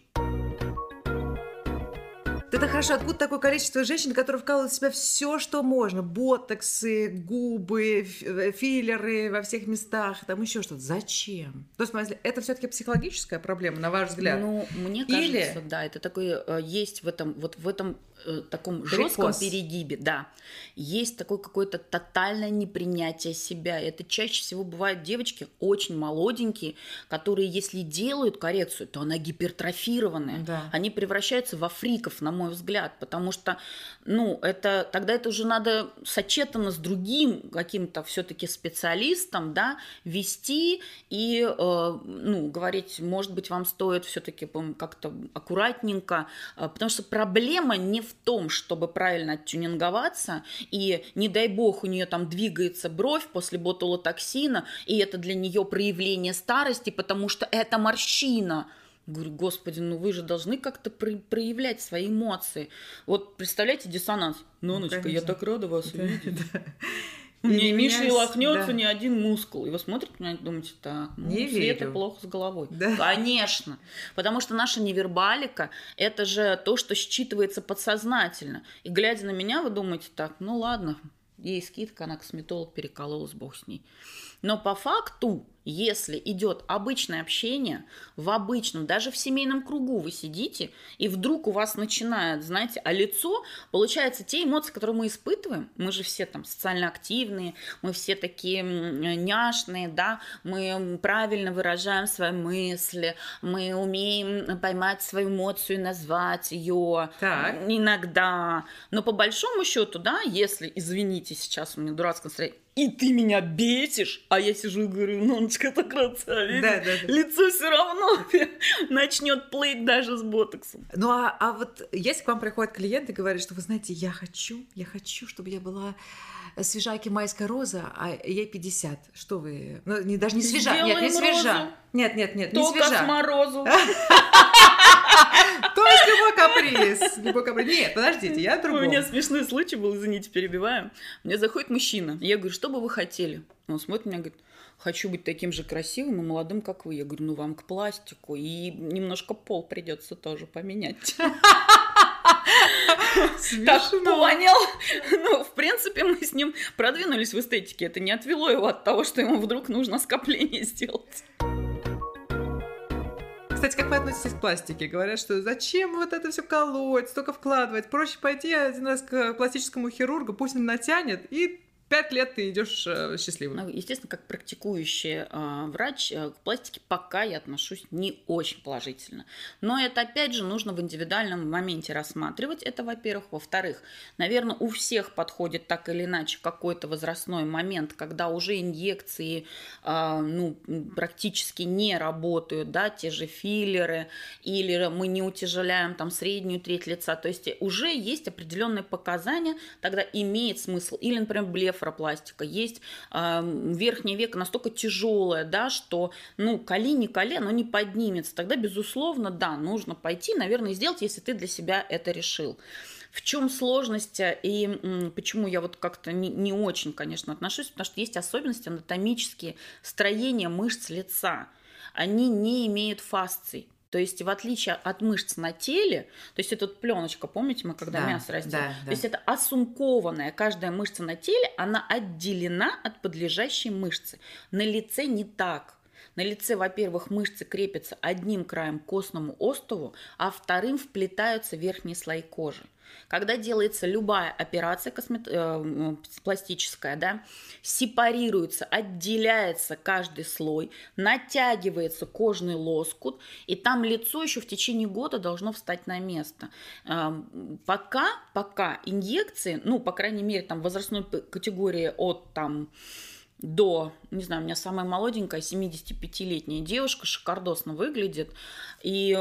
Это хорошо, откуда такое количество женщин, которые вкалывают в себя все, что можно? Ботоксы, губы, э, филлеры во всех местах, там еще что-то. Зачем? То есть, это все-таки психологическая проблема, на ваш взгляд? Ну, мне кажется, Или... да, это такое э, есть в этом, вот в этом Э, таком жестком перегибе, да, есть такое какое-то тотальное непринятие себя. Это чаще всего бывают девочки очень молоденькие, которые, если делают коррекцию, то она гипертрофированная. Да. Они превращаются во фриков, на мой взгляд, потому что, ну, это тогда это уже надо сочетано с другим каким-то все-таки специалистом, да, вести и, э, ну, говорить, может быть, вам стоит все-таки как-то аккуратненько, э, потому что проблема не в том, чтобы правильно оттюнинговаться, и не дай бог у нее там двигается бровь после ботулотоксина, и это для нее проявление старости, потому что это морщина. Говорю, господи, ну вы же должны как-то проявлять свои эмоции. Вот представляете диссонанс. Ноночка, ну, я так рада вас увидеть. <laughs> Не, Миша не лохнется да. ни один мускул. И вы смотрите на думаете, так, ну, не Света верю. плохо с головой. Да. Конечно. Потому что наша невербалика – это же то, что считывается подсознательно. И глядя на меня, вы думаете, так, ну ладно, ей скидка, она косметолог перекололась, бог с ней. Но по факту если идет обычное общение, в обычном, даже в семейном кругу вы сидите, и вдруг у вас начинает, знаете, а лицо, получается, те эмоции, которые мы испытываем, мы же все там социально активные, мы все такие няшные, да, мы правильно выражаем свои мысли, мы умеем поймать свою эмоцию и назвать ее так. иногда. Но по большому счету, да, если, извините, сейчас у меня дурацкое настроение, и ты меня бесишь, а я сижу и говорю, Ноночка, так красавица, да, да, да. лицо все равно <laughs> начнет плыть даже с ботоксом. Ну а, а вот если к вам приходит клиент и говорит, что вы знаете, я хочу, я хочу, чтобы я была свежайки майская роза, а ей 50. Что вы? Ну, не, даже не свежа. Сделаем нет, не свежа. Розу. Нет, нет, нет, не <laughs> Только свежа. с морозу. То есть любой каприз. Любой каприз. Нет, подождите, я другой. У меня смешной случай был, извините, перебиваю. Мне заходит мужчина. Я говорю, что бы вы хотели? Он смотрит на меня, говорит, хочу быть таким же красивым и молодым, как вы. Я говорю, ну вам к пластику. И немножко пол придется тоже поменять. <laughs> Так понял. Ну, в принципе, мы с ним продвинулись в эстетике. Это не отвело его от того, что ему вдруг нужно скопление <laughs> сделать. Кстати, как вы относитесь к пластике? Говорят, что зачем вот это все колоть, столько вкладывать? Проще пойти один раз к пластическому хирургу, пусть он натянет, и пять лет ты идешь э, счастливым. Ну, естественно, как практикующий э, врач э, к пластике пока я отношусь не очень положительно. Но это, опять же, нужно в индивидуальном моменте рассматривать. Это, во-первых. Во-вторых, наверное, у всех подходит так или иначе какой-то возрастной момент, когда уже инъекции э, ну, практически не работают, да, те же филлеры, или мы не утяжеляем там среднюю треть лица. То есть уже есть определенные показания, тогда имеет смысл. Или, например, блеф блефаропластика, есть э, верхнее веко настолько тяжелое, да, что, ну, коли не коли, оно не поднимется. Тогда, безусловно, да, нужно пойти, наверное, сделать, если ты для себя это решил. В чем сложность и почему я вот как-то не, не очень, конечно, отношусь, потому что есть особенности анатомические строения мышц лица. Они не имеют фасций. То есть, в отличие от мышц на теле, то есть, это пленочка, помните, мы когда да, мясо растем, да, да. то есть, это осункованная каждая мышца на теле, она отделена от подлежащей мышцы. На лице не так. На лице, во-первых, мышцы крепятся одним краем к костному остову, а вторым вплетаются верхние слои кожи. Когда делается любая операция космет... э, пластическая, да, сепарируется, отделяется каждый слой, натягивается кожный лоскут, и там лицо еще в течение года должно встать на место. Э, пока, пока инъекции, ну, по крайней мере, там возрастной категории от там до, не знаю, у меня самая молоденькая, 75-летняя девушка, шикардосно выглядит, и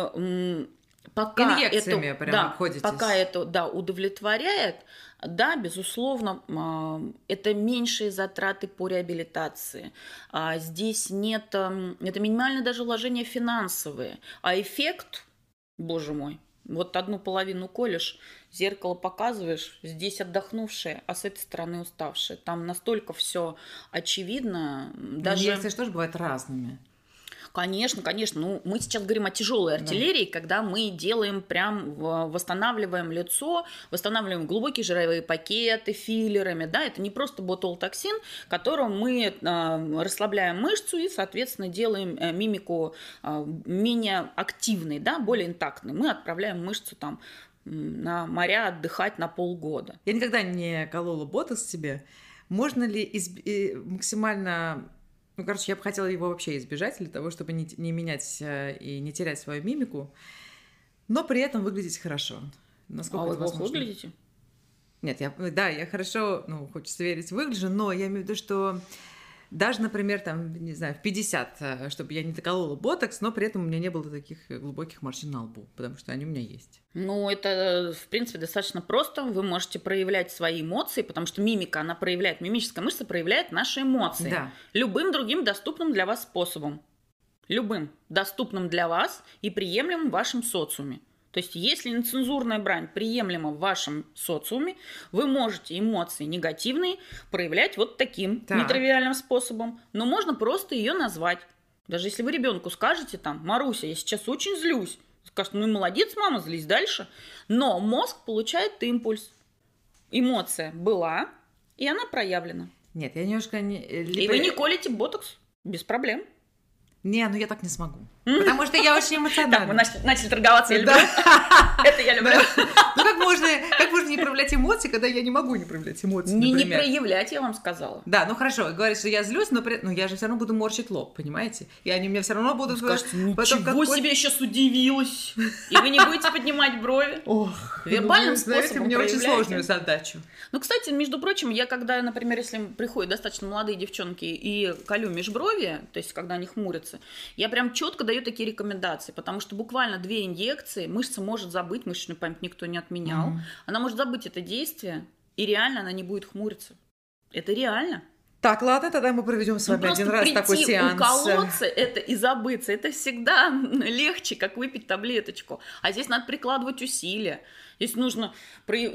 пока Инъекциями это, прям да, обходитесь. пока это да, удовлетворяет, да, безусловно, а, это меньшие затраты по реабилитации. А здесь нет, это минимальное даже вложение финансовые, а эффект, боже мой, вот одну половину колешь, зеркало показываешь, здесь отдохнувшие, а с этой стороны уставшие. Там настолько все очевидно. Даже... Инъекции тоже бывают разными. Конечно, конечно. Ну, мы сейчас говорим о тяжелой артиллерии, да. когда мы делаем прям, восстанавливаем лицо, восстанавливаем глубокие жировые пакеты филлерами, да, это не просто ботулотоксин, которым мы э, расслабляем мышцу и, соответственно, делаем э, мимику э, менее активной, да, более интактной. Мы отправляем мышцу там на моря отдыхать на полгода. Я никогда не колола ботокс себе. Можно ли изb... максимально ну, короче, я бы хотела его вообще избежать для того, чтобы не, не менять э, и не терять свою мимику, но при этом выглядеть хорошо. Насколько а вы плохо выглядите? Нет, я, да, я хорошо, ну, хочется верить, выгляжу, но я имею в виду, что даже, например, там, не знаю, в 50, э, чтобы я не доколола ботокс, но при этом у меня не было таких глубоких морщин на лбу, потому что они у меня есть. Ну, это, в принципе, достаточно просто. Вы можете проявлять свои эмоции, потому что мимика, она проявляет, мимическая мышца проявляет наши эмоции. Да. Любым другим доступным для вас способом. Любым доступным для вас и приемлемым в вашем социуме. То есть, если нецензурная брань приемлема в вашем социуме, вы можете эмоции негативные проявлять вот таким так. нетривиальным способом. Но можно просто ее назвать. Даже если вы ребенку скажете там, Маруся, я сейчас очень злюсь, скажет, ну и молодец, мама, злись дальше. Но мозг получает импульс. Эмоция была, и она проявлена. Нет, я немножко не... Либо... И вы не колите ботокс без проблем. Не, ну я так не смогу. Потому что я очень эмоциональна. Так, мы начали, начали торговаться, я люблю. <laughs> Это я люблю. Ну как можно, как можно не проявлять эмоции, когда я не могу не проявлять эмоции, Не, не проявлять, я вам сказала. Да, ну хорошо, говорит, что я злюсь, но, но я же все равно буду морщить лоб, понимаете? И они мне все равно будут... Скажете, ничего себе, сейчас удивилась. И вы не будете поднимать брови. Ох, Вербальным ну, знаете, способом мне очень сложную задачу. Ну, кстати, между прочим, я когда, например, если приходят достаточно молодые девчонки и колю межброви, то есть когда они хмурятся, я прям четко даю такие рекомендации, потому что буквально две инъекции мышца может забыть, мышечную память никто не отменял, mm-hmm. она может забыть это действие, и реально она не будет хмуриться. Это реально. Так, ладно, тогда мы проведем с вами ну, один раз такой сеанс. уколоться это и забыться, это всегда легче, как выпить таблеточку. А здесь надо прикладывать усилия. Здесь нужно...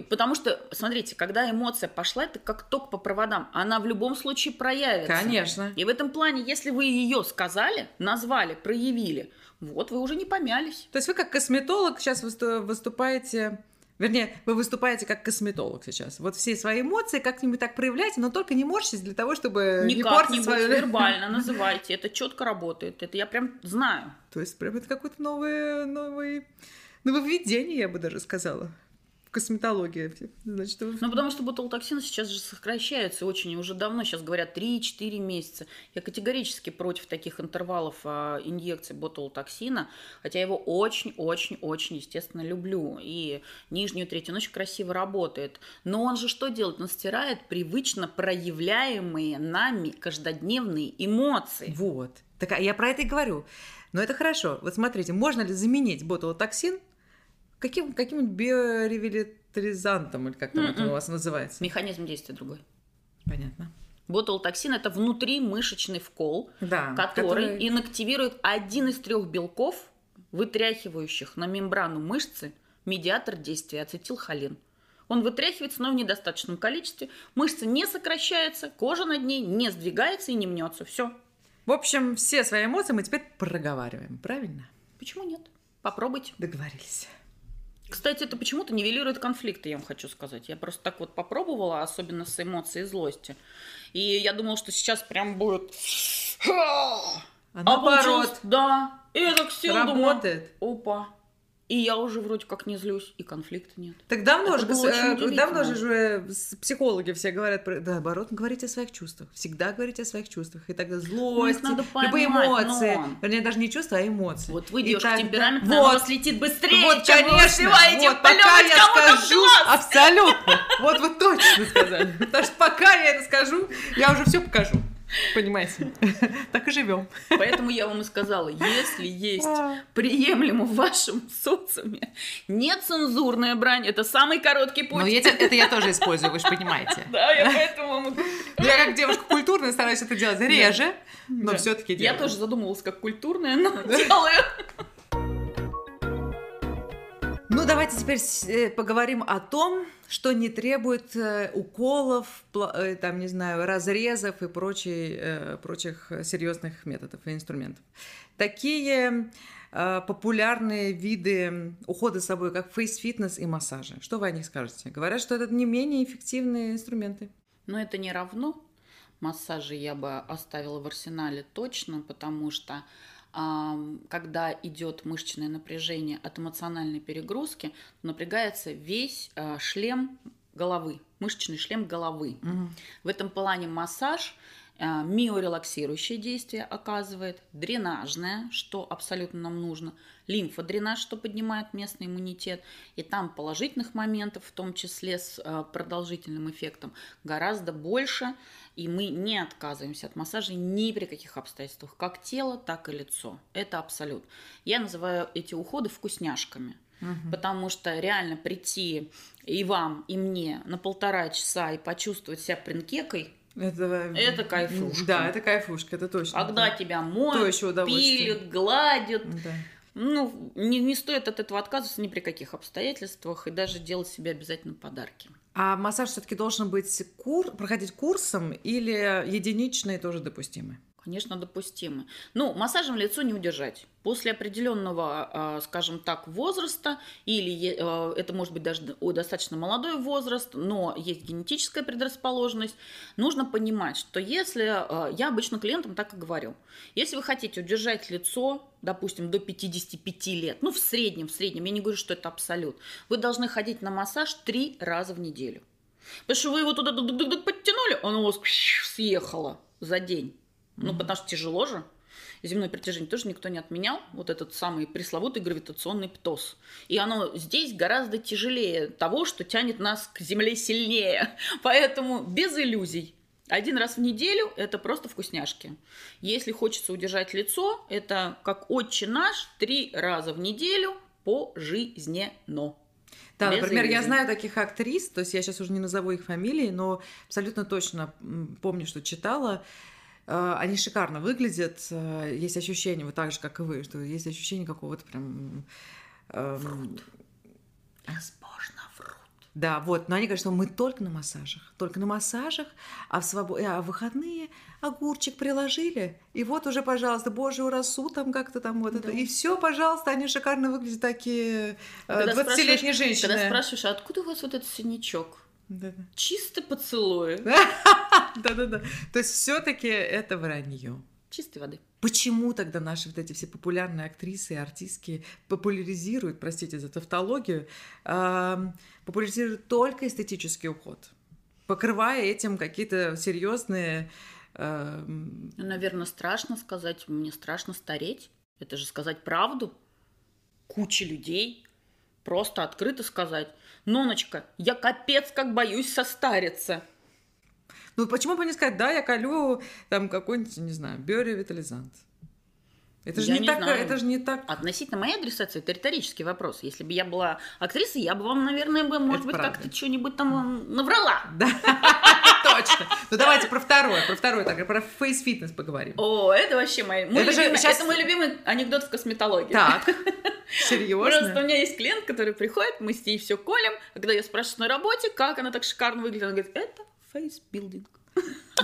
Потому что, смотрите, когда эмоция пошла, это как ток по проводам. Она в любом случае проявится. Конечно. И в этом плане, если вы ее сказали, назвали, проявили, вот вы уже не помялись. То есть вы как косметолог сейчас выступаете... Вернее, вы выступаете как косметолог сейчас. Вот все свои эмоции как-нибудь так проявляйте, но только не морщитесь для того, чтобы Никак, не портить не свою... вербально <laughs> называйте. Это четко работает. Это я прям знаю. То есть прям это какой-то новый, новый нововведение, я бы даже сказала косметология. Значит, вы... Ну, потому что ботулотоксин сейчас же сокращается очень, уже давно, сейчас говорят 3-4 месяца. Я категорически против таких интервалов а, инъекций ботулотоксина, хотя я его очень-очень-очень, естественно, люблю. И нижнюю третью ночь красиво работает. Но он же что делает? Он стирает привычно проявляемые нами каждодневные эмоции. Вот. Так а я про это и говорю. Но это хорошо. Вот смотрите, можно ли заменить ботулотоксин каким, каким-нибудь биоревитализантом, или как там это у вас называется? Механизм действия другой. Понятно. Ботулотоксин – это внутримышечный вкол, да, который, который инактивирует один из трех белков, вытряхивающих на мембрану мышцы медиатор действия ацетилхолин. Он вытряхивается, но в недостаточном количестве. Мышца не сокращается, кожа над ней не сдвигается и не мнется. Все. В общем, все свои эмоции мы теперь проговариваем, правильно? Почему нет? Попробуйте. Договорились. Кстати, это почему-то нивелирует конфликты, я вам хочу сказать. Я просто так вот попробовала, особенно с эмоцией злости. И я думала, что сейчас прям будет... А, а наоборот. Да. И я так села, Работает. думаю, опа, и я уже вроде как не злюсь, и конфликта нет. Так давно же, э, давно же психологи все говорят, про, да, наоборот, говорите о своих чувствах. Всегда говорите о своих чувствах. И тогда злость, надо поймать, любые эмоции. Но... Вернее, даже не чувства, а эмоции. Вот вы, девушка, тогда... темпераментная, вот. вас летит быстрее, вот, чем конечно, вы успеваете вот, пока я скажу, абсолютно. Вот вы точно сказали. Потому что пока я это скажу, я уже все покажу. Понимаете? <laughs> Так и живем. Поэтому я вам и сказала, если есть а. приемлемо в вашем социуме нецензурная брань, это самый короткий путь. Но это, это я тоже использую, вы же понимаете. Да, я поэтому вам... Я как девушка культурная стараюсь это делать реже, но все-таки делаю. Я тоже задумывалась как культурная, но <laughs> делаю. Ну, давайте теперь э, поговорим о том, что не требует э, уколов, э, там, не знаю, разрезов и прочей, прочих серьезных методов и инструментов. Такие популярные виды ухода за собой, как фейс-фитнес и массажи. Что вы о них скажете? Говорят, что это не менее эффективные инструменты. Но это не равно. Массажи я бы оставила в арсенале точно, потому что когда идет мышечное напряжение от эмоциональной перегрузки, напрягается весь а, шлем головы, мышечный шлем головы. Угу. В этом плане массаж а, миорелаксирующее действие оказывает, дренажное, что абсолютно нам нужно, лимфодренаж, что поднимает местный иммунитет, и там положительных моментов, в том числе с а, продолжительным эффектом, гораздо больше, и мы не отказываемся от массажа ни при каких обстоятельствах, как тело, так и лицо. Это абсолют. Я называю эти уходы вкусняшками. Угу. Потому что реально прийти и вам, и мне на полтора часа и почувствовать себя принкекой, это, это кайфушка. Да, это кайфушка, это точно. Когда да. тебя моют, пилят, гладят. Да. Ну, не, не стоит от этого отказываться ни при каких обстоятельствах и даже делать себе обязательно подарки. А массаж все-таки должен быть кур... проходить курсом или единичные тоже допустимы? Конечно, допустимы. Ну, массажем лицо не удержать. После определенного, а, скажем так, возраста, или а, это может быть даже достаточно молодой возраст, но есть генетическая предрасположенность, нужно понимать, что если, а, я обычно клиентам так и говорю, если вы хотите удержать лицо, допустим, до 55 лет, ну, в среднем, в среднем, я не говорю, что это абсолют, вы должны ходить на массаж три раза в неделю. Потому что вы его туда подтянули, оно у вас съехало за день. Ну, потому что тяжело же. Земное притяжение тоже никто не отменял. Вот этот самый пресловутый гравитационный птоз. И оно здесь гораздо тяжелее того, что тянет нас к Земле сильнее. <laughs> Поэтому без иллюзий. Один раз в неделю – это просто вкусняшки. Если хочется удержать лицо, это как отче наш три раза в неделю по пожизненно. Да, Без например, иллюзий. я знаю таких актрис, то есть я сейчас уже не назову их фамилии, но абсолютно точно помню, что читала, они шикарно выглядят. Э, есть ощущение, вот так же, как и вы, что есть ощущение какого-то прям... Эм... Безбожно врут. Да, вот. Но они говорят, что мы только на массажах. Только на массажах, а в, своб... а в выходные огурчик приложили, и вот уже, пожалуйста, божий урасу там как-то там вот да. это. И все, пожалуйста, они шикарно выглядят такие 20-летние э, женщины. Когда спрашиваешь, а откуда у вас вот этот синячок? Да-да. Чисто поцелуи. <laughs> Да-да-да. То есть все-таки это вранье. Чистой воды. Почему тогда наши вот эти все популярные актрисы и артистки популяризируют, простите за тавтологию, популяризируют только эстетический уход, покрывая этим какие-то серьезные... Наверное, страшно сказать, мне страшно стареть. Это же сказать правду. Куча людей просто открыто сказать, Ноночка, я капец как боюсь состариться. Ну, почему бы не сказать, да, я колю там какой-нибудь, не знаю, биоревитализант. Это же Я не, не так, знаю. это же не так. Относительно моей адресации, это риторический вопрос. Если бы я была актрисой, я бы вам, наверное, бы, может Это быть, правда. как-то что-нибудь там наврала. Да, <laughs> точно. Ну давайте про второе, про второе, так, про фейс-фитнес поговорим. О, это вообще мой, любимый, это мой любимый анекдот в косметологии. Так, <laughs> Просто у серьезно? меня есть клиент, который приходит, мы с ней все колем, а когда я спрашиваю на работе, как она так шикарно выглядит, она говорит, это фейсбилдинг.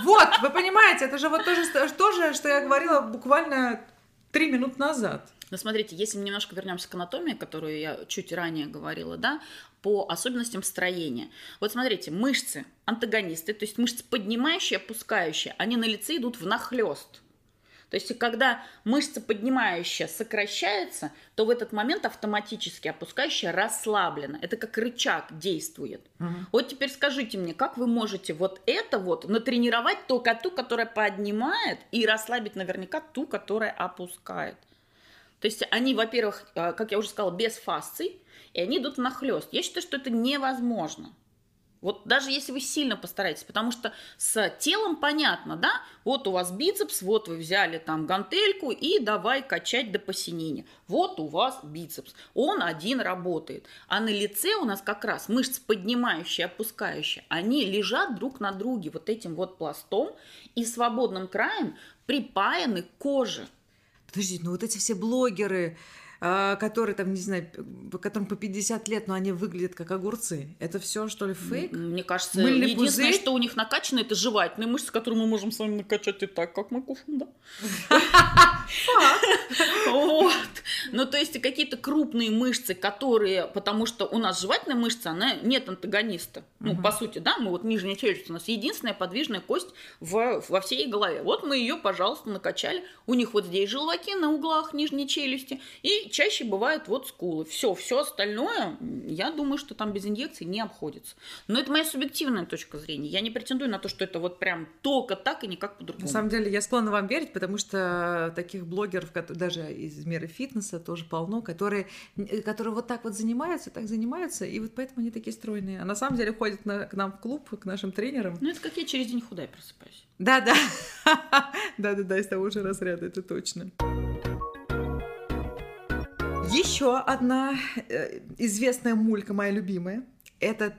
Вот, вы понимаете, это же вот то же, то же, что я говорила буквально три минуты назад. Но смотрите, если мы немножко вернемся к анатомии, которую я чуть ранее говорила, да, по особенностям строения. Вот смотрите, мышцы антагонисты, то есть мышцы поднимающие, опускающие, они на лице идут в нахлест. То есть, когда мышца поднимающая сокращается, то в этот момент автоматически опускающая расслаблена. Это как рычаг действует. Вот теперь скажите мне, как вы можете вот это вот натренировать только ту, которая поднимает, и расслабить наверняка ту, которая опускает? То есть они, во-первых, э, как я уже сказала, без фасций, и они идут нахлест. Я считаю, что это невозможно. Вот даже если вы сильно постараетесь, потому что с телом понятно, да? Вот у вас бицепс, вот вы взяли там гантельку и давай качать до посинения. Вот у вас бицепс, он один работает. А на лице у нас как раз мышцы поднимающие, опускающие, они лежат друг на друге вот этим вот пластом и свободным краем припаяны к коже. Подождите, ну вот эти все блогеры, которые там, не знаю, которым по 50 лет, но они выглядят как огурцы. Это все, что ли, фейк? Мне кажется, Мыльный единственное, пузырь? что у них накачано, это жевательные мышцы, которые мы можем с вами накачать и так, как мы кушаем, да? Вот. Ну, то есть какие-то крупные мышцы, которые, потому что у нас жевательная мышца, она нет антагониста. Ну, по сути, да, мы вот нижняя челюсть у нас единственная подвижная кость во всей голове. Вот мы ее, пожалуйста, накачали. У них вот здесь желваки на углах нижней челюсти, и чаще бывают вот скулы. Все, все остальное, я думаю, что там без инъекций не обходится. Но это моя субъективная точка зрения. Я не претендую на то, что это вот прям только так и никак по-другому. На самом деле, я склонна вам верить, потому что таких блогеров, даже из мира фитнеса, тоже полно, которые, э, которые вот так вот занимаются, так занимаются, и вот поэтому они такие стройные. А на самом деле ходят на- к нам в клуб, к нашим тренерам. Ну, это как я через день худая просыпаюсь. Да-да. <laughs> Да-да-да, из того же разряда, это точно. Еще одна э, известная мулька, моя любимая, это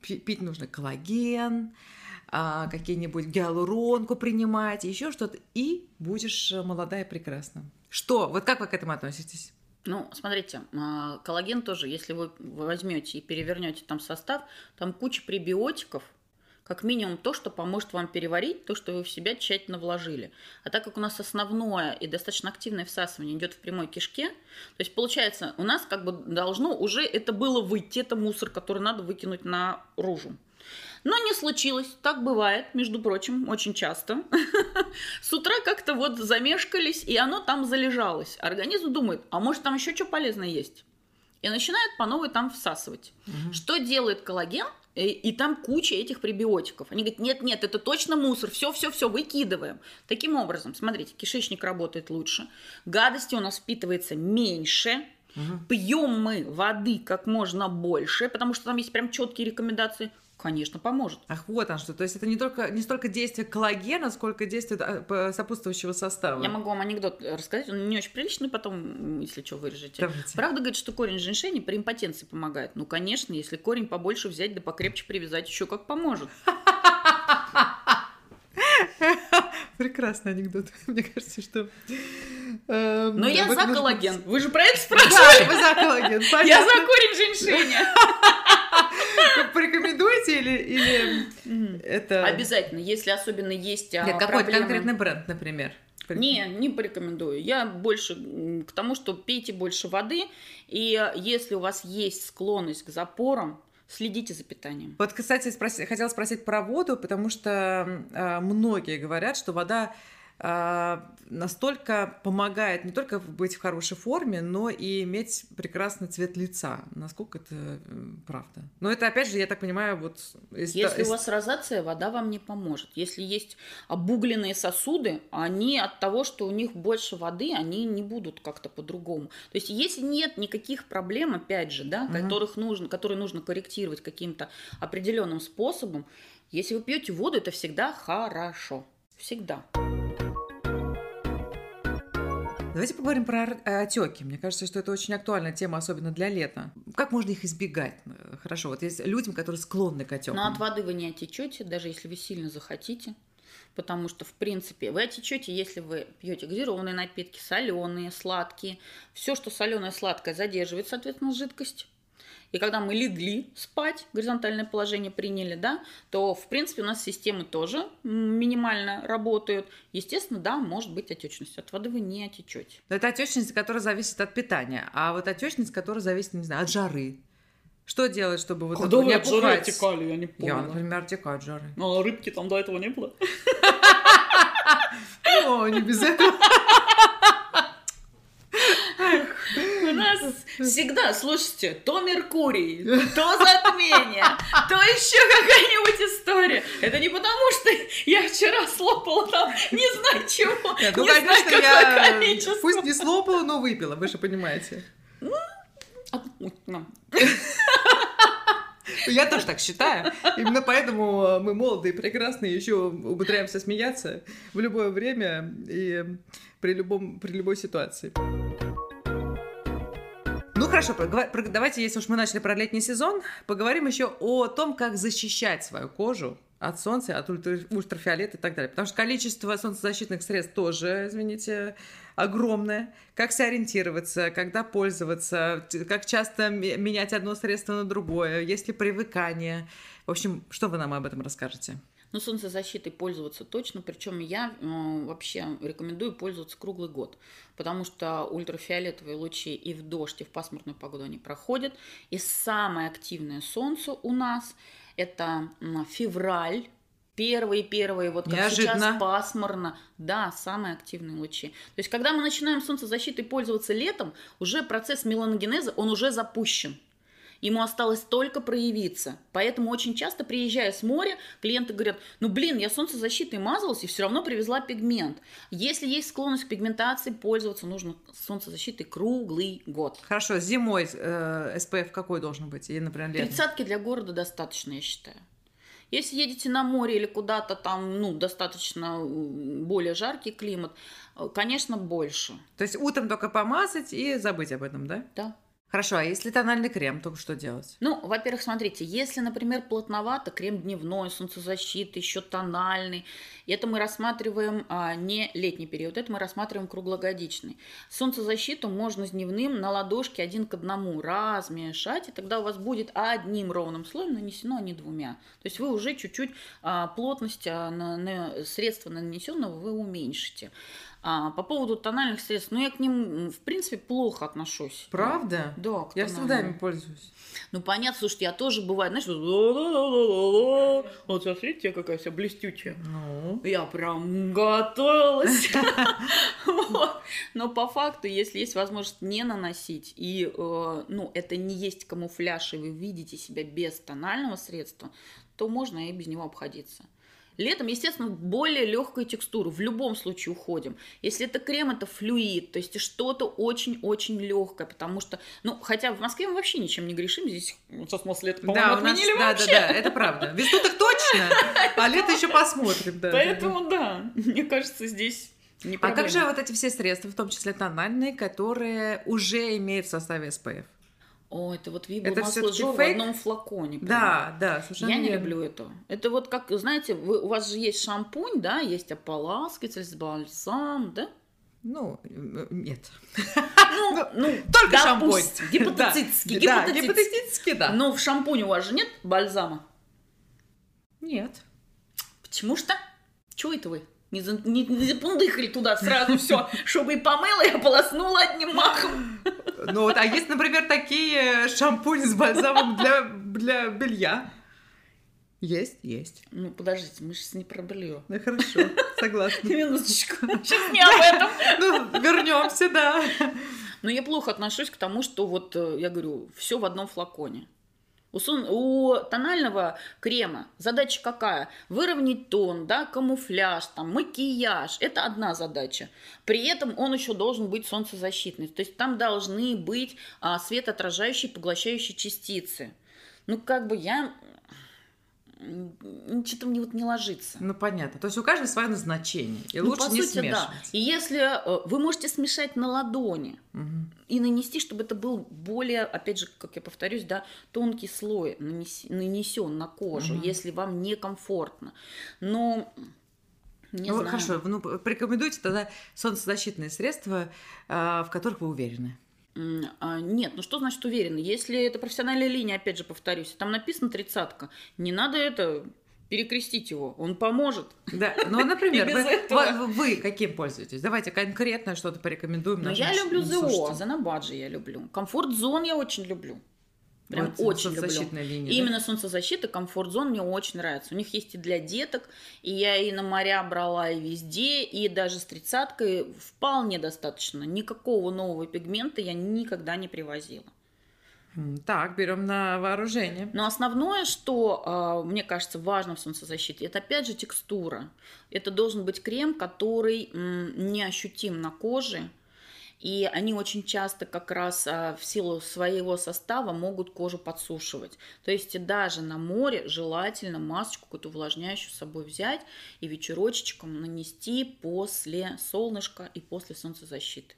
пи- пить нужно коллаген, а, какие-нибудь гиалуронку принимать, еще что-то, и будешь э, молодая и прекрасна. Что? Вот как вы к этому относитесь? Ну, смотрите, а, коллаген тоже, если вы возьмете и перевернете там состав, там куча пребиотиков, как минимум то, что поможет вам переварить то, что вы в себя тщательно вложили. А так как у нас основное и достаточно активное всасывание идет в прямой кишке, то есть получается, у нас как бы должно уже это было выйти, это мусор, который надо выкинуть наружу. Но не случилось, так бывает, между прочим, очень часто. С утра как-то вот замешкались, и оно там залежалось. Организм думает, а может там еще что полезное есть? И начинает по новой там всасывать. Что делает коллаген? И, и там куча этих пребиотиков. Они говорят, нет, нет, это точно мусор, все, все, все, выкидываем. Таким образом, смотрите, кишечник работает лучше, гадости у нас впитывается меньше, пьем мы воды как можно больше, потому что там есть прям четкие рекомендации. Конечно, поможет. Ах, вот он что. То есть это не только не столько действие коллагена, сколько действие сопутствующего состава. Я могу вам анекдот рассказать, он не очень приличный, потом, если что, вырежете. Давайте. Правда говорит, что корень женьшеня при импотенции помогает? Ну, конечно, если корень побольше взять, да покрепче привязать, еще как поможет. <laughs> Прекрасный анекдот. <laughs> Мне кажется, что... эм, Но я за коллаген. Вы же про это Да, спрашивали? вы за коллаген. Я за корень женьшеня. Порекомендуете или, или это... Обязательно, если особенно есть а, Нет, какой-то проблемы. конкретный бренд, например. Не, не порекомендую. Я больше к тому, что пейте больше воды. И если у вас есть склонность к запорам, следите за питанием. Вот, кстати, спроси- хотела спросить про воду, потому что э, многие говорят, что вода настолько помогает не только быть в хорошей форме, но и иметь прекрасный цвет лица. Насколько это правда? Но это, опять же, я так понимаю, вот... Если из- у вас розация, вода вам не поможет. Если есть обугленные сосуды, они от того, что у них больше воды, они не будут как-то по-другому. То есть если нет никаких проблем, опять же, да, Мгм. которых нужно, которые нужно корректировать каким-то определенным способом, если вы пьете воду, это всегда хорошо. Всегда. Давайте поговорим про отеки. Мне кажется, что это очень актуальная тема, особенно для лета. Как можно их избегать? Хорошо, вот есть людям, которые склонны к отекам. Но от воды вы не отечете, даже если вы сильно захотите. Потому что, в принципе, вы отечете, если вы пьете газированные напитки, соленые, сладкие. Все, что соленое, сладкое, задерживает, соответственно, жидкость. И когда мы легли спать, горизонтальное положение приняли, да, то, в принципе, у нас системы тоже минимально работают. Естественно, да, может быть отечность. От воды вы не отечете. Но это отечность, которая зависит от питания. А вот отечность, которая зависит, не знаю, от жары. Что делать, чтобы вот Когда вы не от жары отекали, я не помню. Я, например, отекаю от жары. Ну, а рыбки там до этого не было? <laughs> О, не без этого. <laughs> Нас всегда, слушайте, то Меркурий, то затмение, то еще какая-нибудь история. Это не потому, что я вчера слопала там не знаю чего, Нет, ну, не конечно, знаю, я количество. пусть не слопала, но выпила, вы же понимаете. Я тоже так считаю. Именно поэтому мы молодые и прекрасные, еще умудряемся смеяться в любое время и при, любом, при любой ситуации. Хорошо, давайте, если уж мы начали про летний сезон, поговорим еще о том, как защищать свою кожу от солнца, от ультрафиолета и так далее. Потому что количество солнцезащитных средств тоже, извините, огромное. Как сориентироваться, когда пользоваться, как часто менять одно средство на другое, есть ли привыкание. В общем, что вы нам об этом расскажете? Ну, солнцезащитой пользоваться точно, причем я э, вообще рекомендую пользоваться круглый год, потому что ультрафиолетовые лучи и в дождь, и в пасмурную погоду они проходят. И самое активное солнце у нас это февраль, первые-первые, вот как Неожиданно. сейчас пасмурно, да, самые активные лучи. То есть, когда мы начинаем солнцезащитой пользоваться летом, уже процесс меланогенеза, он уже запущен. Ему осталось только проявиться. Поэтому очень часто, приезжая с моря, клиенты говорят, ну блин, я солнцезащитой мазалась и все равно привезла пигмент. Если есть склонность к пигментации, пользоваться нужно солнцезащитой круглый год. Хорошо, зимой э, SPF какой должен быть? И, например, летом? Тридцатки для города достаточно, я считаю. Если едете на море или куда-то там, ну, достаточно более жаркий климат, э, конечно, больше. То есть утром только помазать и забыть об этом, да? Да. Хорошо, а если тональный крем, то что делать? Ну, во-первых, смотрите, если, например, плотновато, крем дневной, солнцезащиты, еще тональный, это мы рассматриваем а, не летний период, это мы рассматриваем круглогодичный. Солнцезащиту можно с дневным на ладошке один к одному размешать, и тогда у вас будет одним ровным слоем нанесено, а не двумя. То есть вы уже чуть-чуть а, плотность а, на, на средства нанесенного вы уменьшите. А, по поводу тональных средств, ну я к ним, в принципе, плохо отношусь. Правда? Да, к Я всегда ими пользуюсь. Ну, понятно, слушайте, я тоже бывает, знаешь, вот смотрите, какая вся блестючая. Ну? Я прям готовилась. Но по факту, если есть возможность не наносить, и, э, ну, это не есть камуфляж, и вы видите себя без тонального средства, то можно и без него обходиться. Летом, естественно, более легкую текстуру. В любом случае уходим. Если это крем, это флюид, то есть что-то очень-очень легкое, потому что, ну, хотя в Москве мы вообще ничем не грешим, здесь нас лето, по-моему, да, отменили нас, вообще. Да, да, да, это правда. Весну так точно, <laughs> а лето еще посмотрим. Да, Поэтому, да, мне кажется, здесь не А как же вот эти все средства, в том числе тональные, которые уже имеют в составе SPF? О, это вот Виба это масло Жо в одном флаконе. Прям. Да, да, совершенно Я не люблю это. Это вот как, знаете, вы, у вас же есть шампунь, да, есть ополаскиватель с бальзам, да? Ну, нет. Ну, <laughs> ну, ну только шампунь. <laughs> Гипотетически, да, гипотетически, да. Но в шампуне у вас же нет бальзама? Нет. Почему что? Чего это вы? Не, за, не, не запундыхали туда сразу <laughs> все, чтобы и помыла, и ополоснула одним махом. Ну вот, а есть, например, такие шампуни с бальзамом для, для белья. Есть, есть. Ну, подождите, мы сейчас не про белье. Ну, хорошо, согласна. <laughs> Минуточку, <laughs> сейчас не об этом. Ну, вернемся, да. Но я плохо отношусь к тому, что вот, э, я говорю, все в одном флаконе. У, сон, у тонального крема задача какая? Выровнять тон, да, камуфляж, там, макияж. Это одна задача. При этом он еще должен быть солнцезащитный. То есть там должны быть а, светоотражающие, поглощающие частицы. Ну, как бы я что-то мне вот не ложится. Ну, понятно. То есть у каждого свое назначение. И ну, лучше по не сути, смешивать. Да. И если э, вы можете смешать на ладони угу. и нанести, чтобы это был более, опять же, как я повторюсь, да, тонкий слой нанесен на кожу, угу. если вам некомфортно. Но не ну, знаю. хорошо, ну, порекомендуйте тогда солнцезащитные средства, а, в которых вы уверены. А, нет, ну что значит уверены? Если это профессиональная линия, опять же повторюсь, там написано тридцатка, не надо это перекрестить его, он поможет. Да, ну, <laughs> например, вы, вы каким пользуетесь? Давайте конкретно что-то порекомендуем. Ну, я люблю ЗО, Занабаджи я люблю. Комфорт-зон я очень люблю. Прям вот, очень люблю. Линия, Именно да? солнцезащита, комфорт-зон мне очень нравится. У них есть и для деток, и я и на моря брала, и везде, и даже с тридцаткой вполне достаточно. Никакого нового пигмента я никогда не привозила. Так, берем на вооружение. Но основное, что а, мне кажется важно в солнцезащите, это опять же текстура. Это должен быть крем, который не ощутим на коже, и они очень часто как раз а, в силу своего состава могут кожу подсушивать. То есть даже на море желательно масочку какую-то увлажняющую с собой взять и вечерочечком нанести после солнышка и после солнцезащиты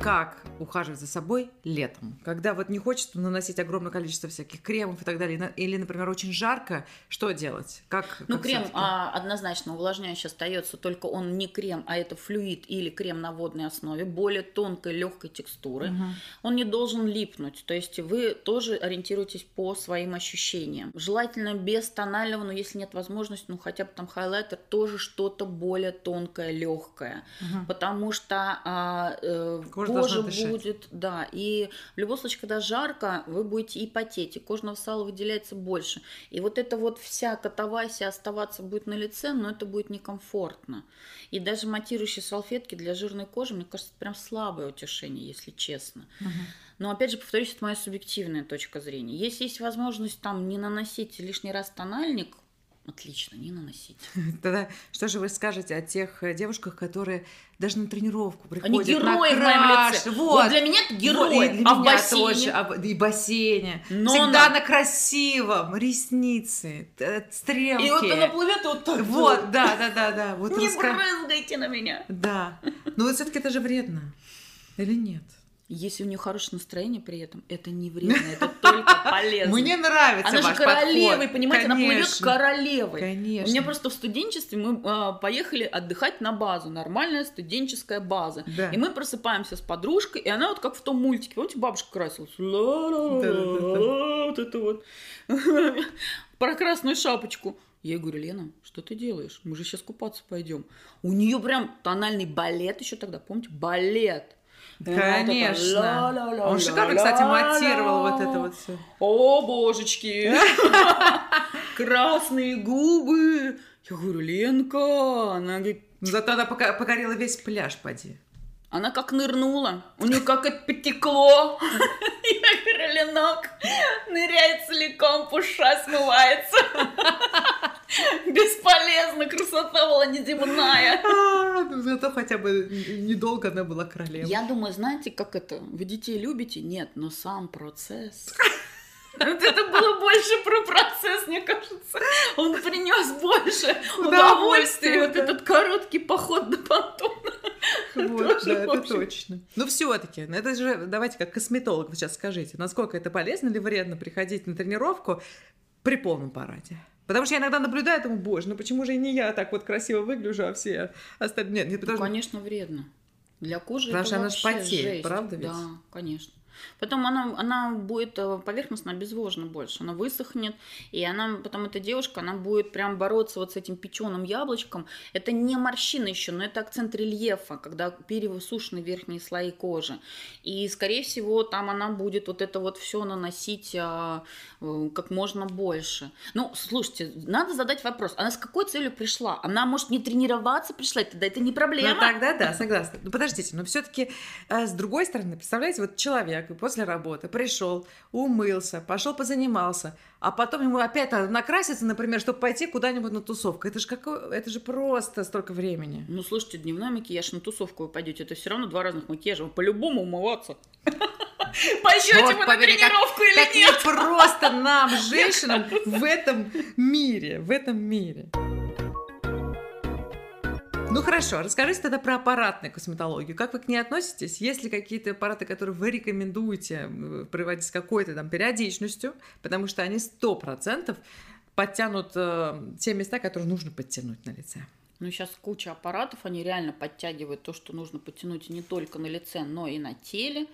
как ухаживать за собой летом, когда вот не хочется наносить огромное количество всяких кремов и так далее, или, например, очень жарко, что делать? Как, ну, как крем а, однозначно увлажняющий остается, только он не крем, а это флюид или крем на водной основе, более тонкой, легкой текстуры. Угу. Он не должен липнуть, то есть вы тоже ориентируетесь по своим ощущениям. Желательно без тонального, но если нет возможности, ну хотя бы там хайлайтер, тоже что-то более тонкое, легкое, угу. потому что а, э, кожа будет, да, и в любом случае, когда жарко, вы будете и потеть, и кожного сала выделяется больше. И вот это вот вся катавасия оставаться будет на лице, но это будет некомфортно. И даже матирующие салфетки для жирной кожи, мне кажется, прям слабое утешение, если честно. Угу. Но опять же, повторюсь, это моя субъективная точка зрения. Если есть возможность там не наносить лишний раз тональник, Отлично, не наносить. <laughs> Тогда что же вы скажете о тех э, девушках, которые даже на тренировку приходят Они герои в моем лице. Вот. вот для меня это герои. Вот, для а меня в бассейне? Тоже, а, и бассейне. Но Всегда на... на красивом. Ресницы, стрелки. И вот она плывет вот так. Вот, да, да, да, да. Вот <laughs> Не раска... брызгайте на меня. Да. Но вот все-таки это же вредно. Или нет? Если у нее хорошее настроение при этом, это не вредно, это только <laughs> полезно. Мне нравится Она же королевой, понимаете, она плывет королевой. Конечно. У меня просто в студенчестве мы а, поехали отдыхать на базу, нормальная студенческая база. И мы просыпаемся с подружкой, и она вот как в том мультике, помните, бабушка красилась? Вот это вот. <laughs> Про красную шапочку. Я ей говорю, Лена, что ты делаешь? Мы же сейчас купаться пойдем. У нее прям тональный балет еще тогда, помните? Балет. Конечно. Он шикарно, кстати, монтировал вот это вот все. О, божечки! <laughs> Красные губы. Я говорю, Ленка, она говорит... Зато она покорила весь пляж, поди. Она как нырнула, у нее как это потекло. <laughs> Я говорю, Ленок, ныряет целиком, пуша смывается. <laughs> Бесполезно, красота была неземная. А, ну, зато хотя бы недолго она была королевой. Я думаю, знаете, как это? Вы детей любите? Нет, но сам процесс. <laughs> Вот это было больше про процесс, мне кажется. Он принес больше удовольствия. Вот этот короткий поход на понтон. <laughs> Вот, да, это точно. Ну, все-таки, ну, это же, давайте как косметолог сейчас скажите, насколько это полезно или вредно приходить на тренировку при полном параде? Потому что я иногда наблюдаю, думаю, боже, ну почему же и не я так вот красиво выгляжу, а все остальные... Нет, не потому... Ну, конечно, вредно. Для кожи Потому что она же потеет, правда ведь? Да, конечно. Потом она, она будет э, поверхностно обезвожена больше, она высохнет, и она, потом эта девушка, она будет прям бороться вот с этим печеным яблочком. Это не морщина еще, но это акцент рельефа, когда перевысушены верхние слои кожи. И, скорее всего, там она будет вот это вот все наносить а, э, как можно больше. Ну, слушайте, надо задать вопрос, она с какой целью пришла? Она, может, не тренироваться пришла, тогда это не проблема. Ну, тогда да, согласна. Ну, подождите, но все-таки э, с другой стороны, представляете, вот человек после работы пришел, умылся, пошел позанимался, а потом ему опять надо накраситься, например, чтобы пойти куда-нибудь на тусовку. Это же какое, это же просто столько времени. Ну, слушайте, дневной макияж на тусовку вы пойдете, это все равно два разных макияжа, вы по-любому умываться. <laughs> Пойдете вы на тренировку или как нет? просто нам, <laughs> женщинам, в этом мире, в этом мире. Ну хорошо, расскажите тогда про аппаратную косметологию. Как вы к ней относитесь? Есть ли какие-то аппараты, которые вы рекомендуете проводить с какой-то там периодичностью? Потому что они сто процентов подтянут э, те места, которые нужно подтянуть на лице. Ну, сейчас куча аппаратов, они реально подтягивают то, что нужно подтянуть не только на лице, но и на теле.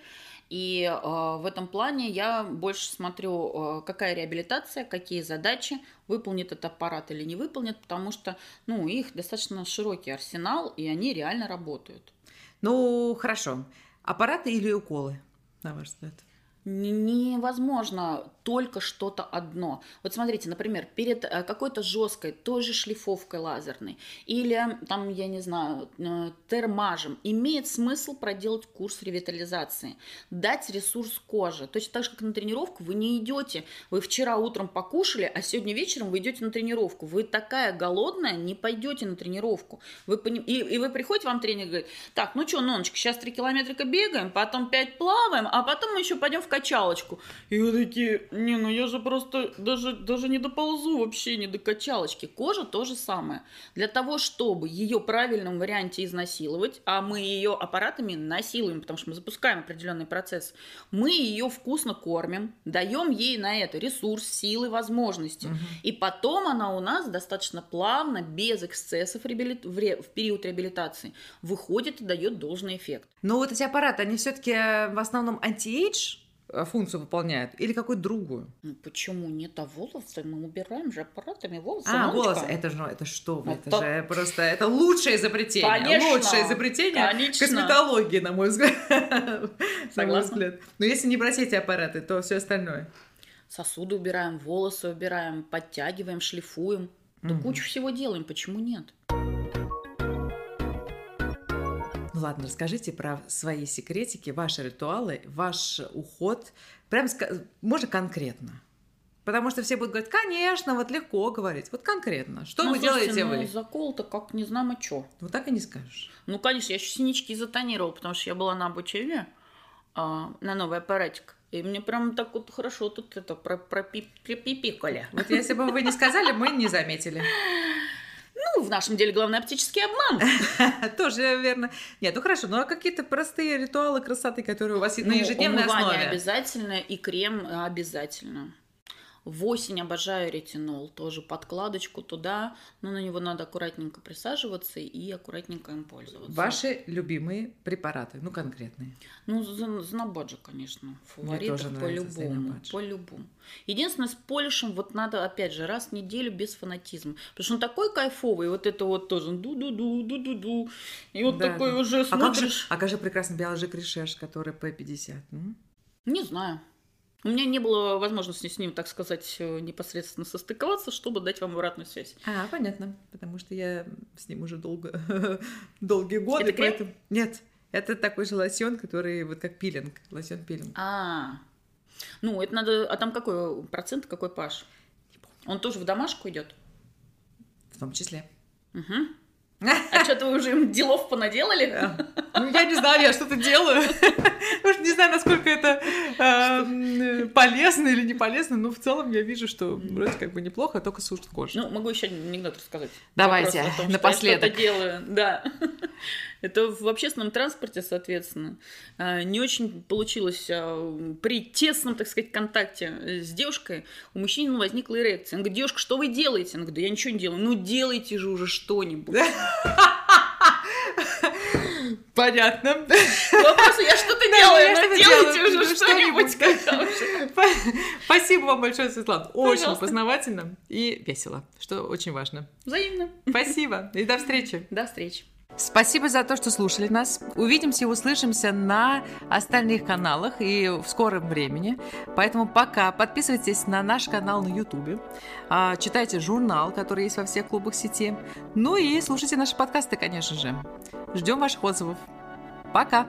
И э, в этом плане я больше смотрю, э, какая реабилитация, какие задачи, выполнит этот аппарат или не выполнит, потому что ну, их достаточно широкий арсенал, и они реально работают. Ну, хорошо. Аппараты или уколы, на ваш взгляд? Невозможно только что-то одно. Вот смотрите, например, перед э, какой-то жесткой, той же шлифовкой лазерной или там, я не знаю, термажем, имеет смысл проделать курс ревитализации, дать ресурс коже. Точно так же, как на тренировку, вы не идете, вы вчера утром покушали, а сегодня вечером вы идете на тренировку. Вы такая голодная, не пойдете на тренировку. Вы поним... и, и вы приходите, вам тренер говорит, так, ну что, Ноночка, сейчас 3 километрика бегаем, потом 5 плаваем, а потом мы еще пойдем в качалочку. И вы такие, не, ну я же просто даже, даже не доползу вообще, не до качалочки. Кожа то же самое. Для того, чтобы ее в правильном варианте изнасиловать, а мы ее аппаратами насилуем, потому что мы запускаем определенный процесс, мы ее вкусно кормим, даем ей на это ресурс, силы, возможности. Угу. И потом она у нас достаточно плавно, без эксцессов в период реабилитации, выходит и дает должный эффект. Но вот эти аппараты, они все-таки э, в основном anti-age функцию выполняют или какую-то другую? Ну, почему нет? А волосы мы убираем же аппаратами волосы. А, волосы, это же, это что вы, это, это же просто, это лучшее изобретение. Конечно, лучшее изобретение конечно. косметологии, на мой взгляд. <laughs> Согласна. Но если не эти аппараты, то все остальное. Сосуды убираем, волосы убираем, подтягиваем, шлифуем. Да угу. кучу всего делаем, почему нет? Ну ладно, расскажите про свои секретики, ваши ритуалы, ваш уход. Прям, можно конкретно. Потому что все будут говорить, конечно, вот легко говорить. Вот конкретно. Что ну, вы слушайте, делаете ну, вы? закол-то как не знамо что. Вот так и не скажешь. Ну, конечно, я еще синички затонировала, потому что я была на обучении а, на новый аппаратик. И мне прям так вот хорошо тут это пропипикали. Вот если бы вы не сказали, мы не заметили. <laughs> Ну, в нашем деле главный оптический обман. <laughs> Тоже верно. Нет, ну хорошо, ну а какие-то простые ритуалы красоты, которые у вас ну, на ежедневной основе? обязательно и крем обязательно. В осень обожаю ретинол, тоже подкладочку туда, но на него надо аккуратненько присаживаться и аккуратненько им пользоваться. Ваши любимые препараты, ну конкретные? Ну, Знобаджа, конечно, фаворит по-любому, по-любому. Единственное, с полишем вот надо, опять же, раз в неделю без фанатизма, потому что он такой кайфовый, вот это вот тоже ду-ду-ду, ду-ду-ду, и вот да, такой да. уже смотришь. А как же, а как же прекрасный биологик Решеш, который P50? М? Не знаю. У меня не было возможности с ним, так сказать, э, непосредственно состыковаться, чтобы дать вам обратную связь. А, понятно. Потому что я с ним уже долго, <laughs> долгие годы. Это крем? Поэтому... Нет, это такой же лосьон, который вот как пилинг, лосьон пилинг. А, ну это надо. А там какой процент, какой паш? Он тоже в домашку идет? В том числе. Угу. А что-то вы уже им делов понаделали? Ну, я не знаю, я что-то делаю. Уж не знаю, насколько это э, полезно или не полезно, но в целом я вижу, что вроде как бы неплохо, только сушит кожу. Ну, могу еще анекдот рассказать. Давайте, напоследок. Я делаю, да. Это в общественном транспорте, соответственно. А, не очень получилось а, при тесном, так сказать, контакте с девушкой. У мужчины возникла эрекция. Он говорит, девушка, что вы делаете? Она говорит, да я ничего не делаю. Ну, делайте же уже что-нибудь. <laughs> Понятно. Вопрос, я что-то делаю, но делайте уже что-нибудь. Спасибо вам большое, Светлана. Очень познавательно и весело, что очень важно. Взаимно. Спасибо и до встречи. До встречи. Спасибо за то, что слушали нас. Увидимся и услышимся на остальных каналах и в скором времени. Поэтому пока подписывайтесь на наш канал на YouTube, а, читайте журнал, который есть во всех клубах сети. Ну и слушайте наши подкасты, конечно же. Ждем ваших отзывов. Пока!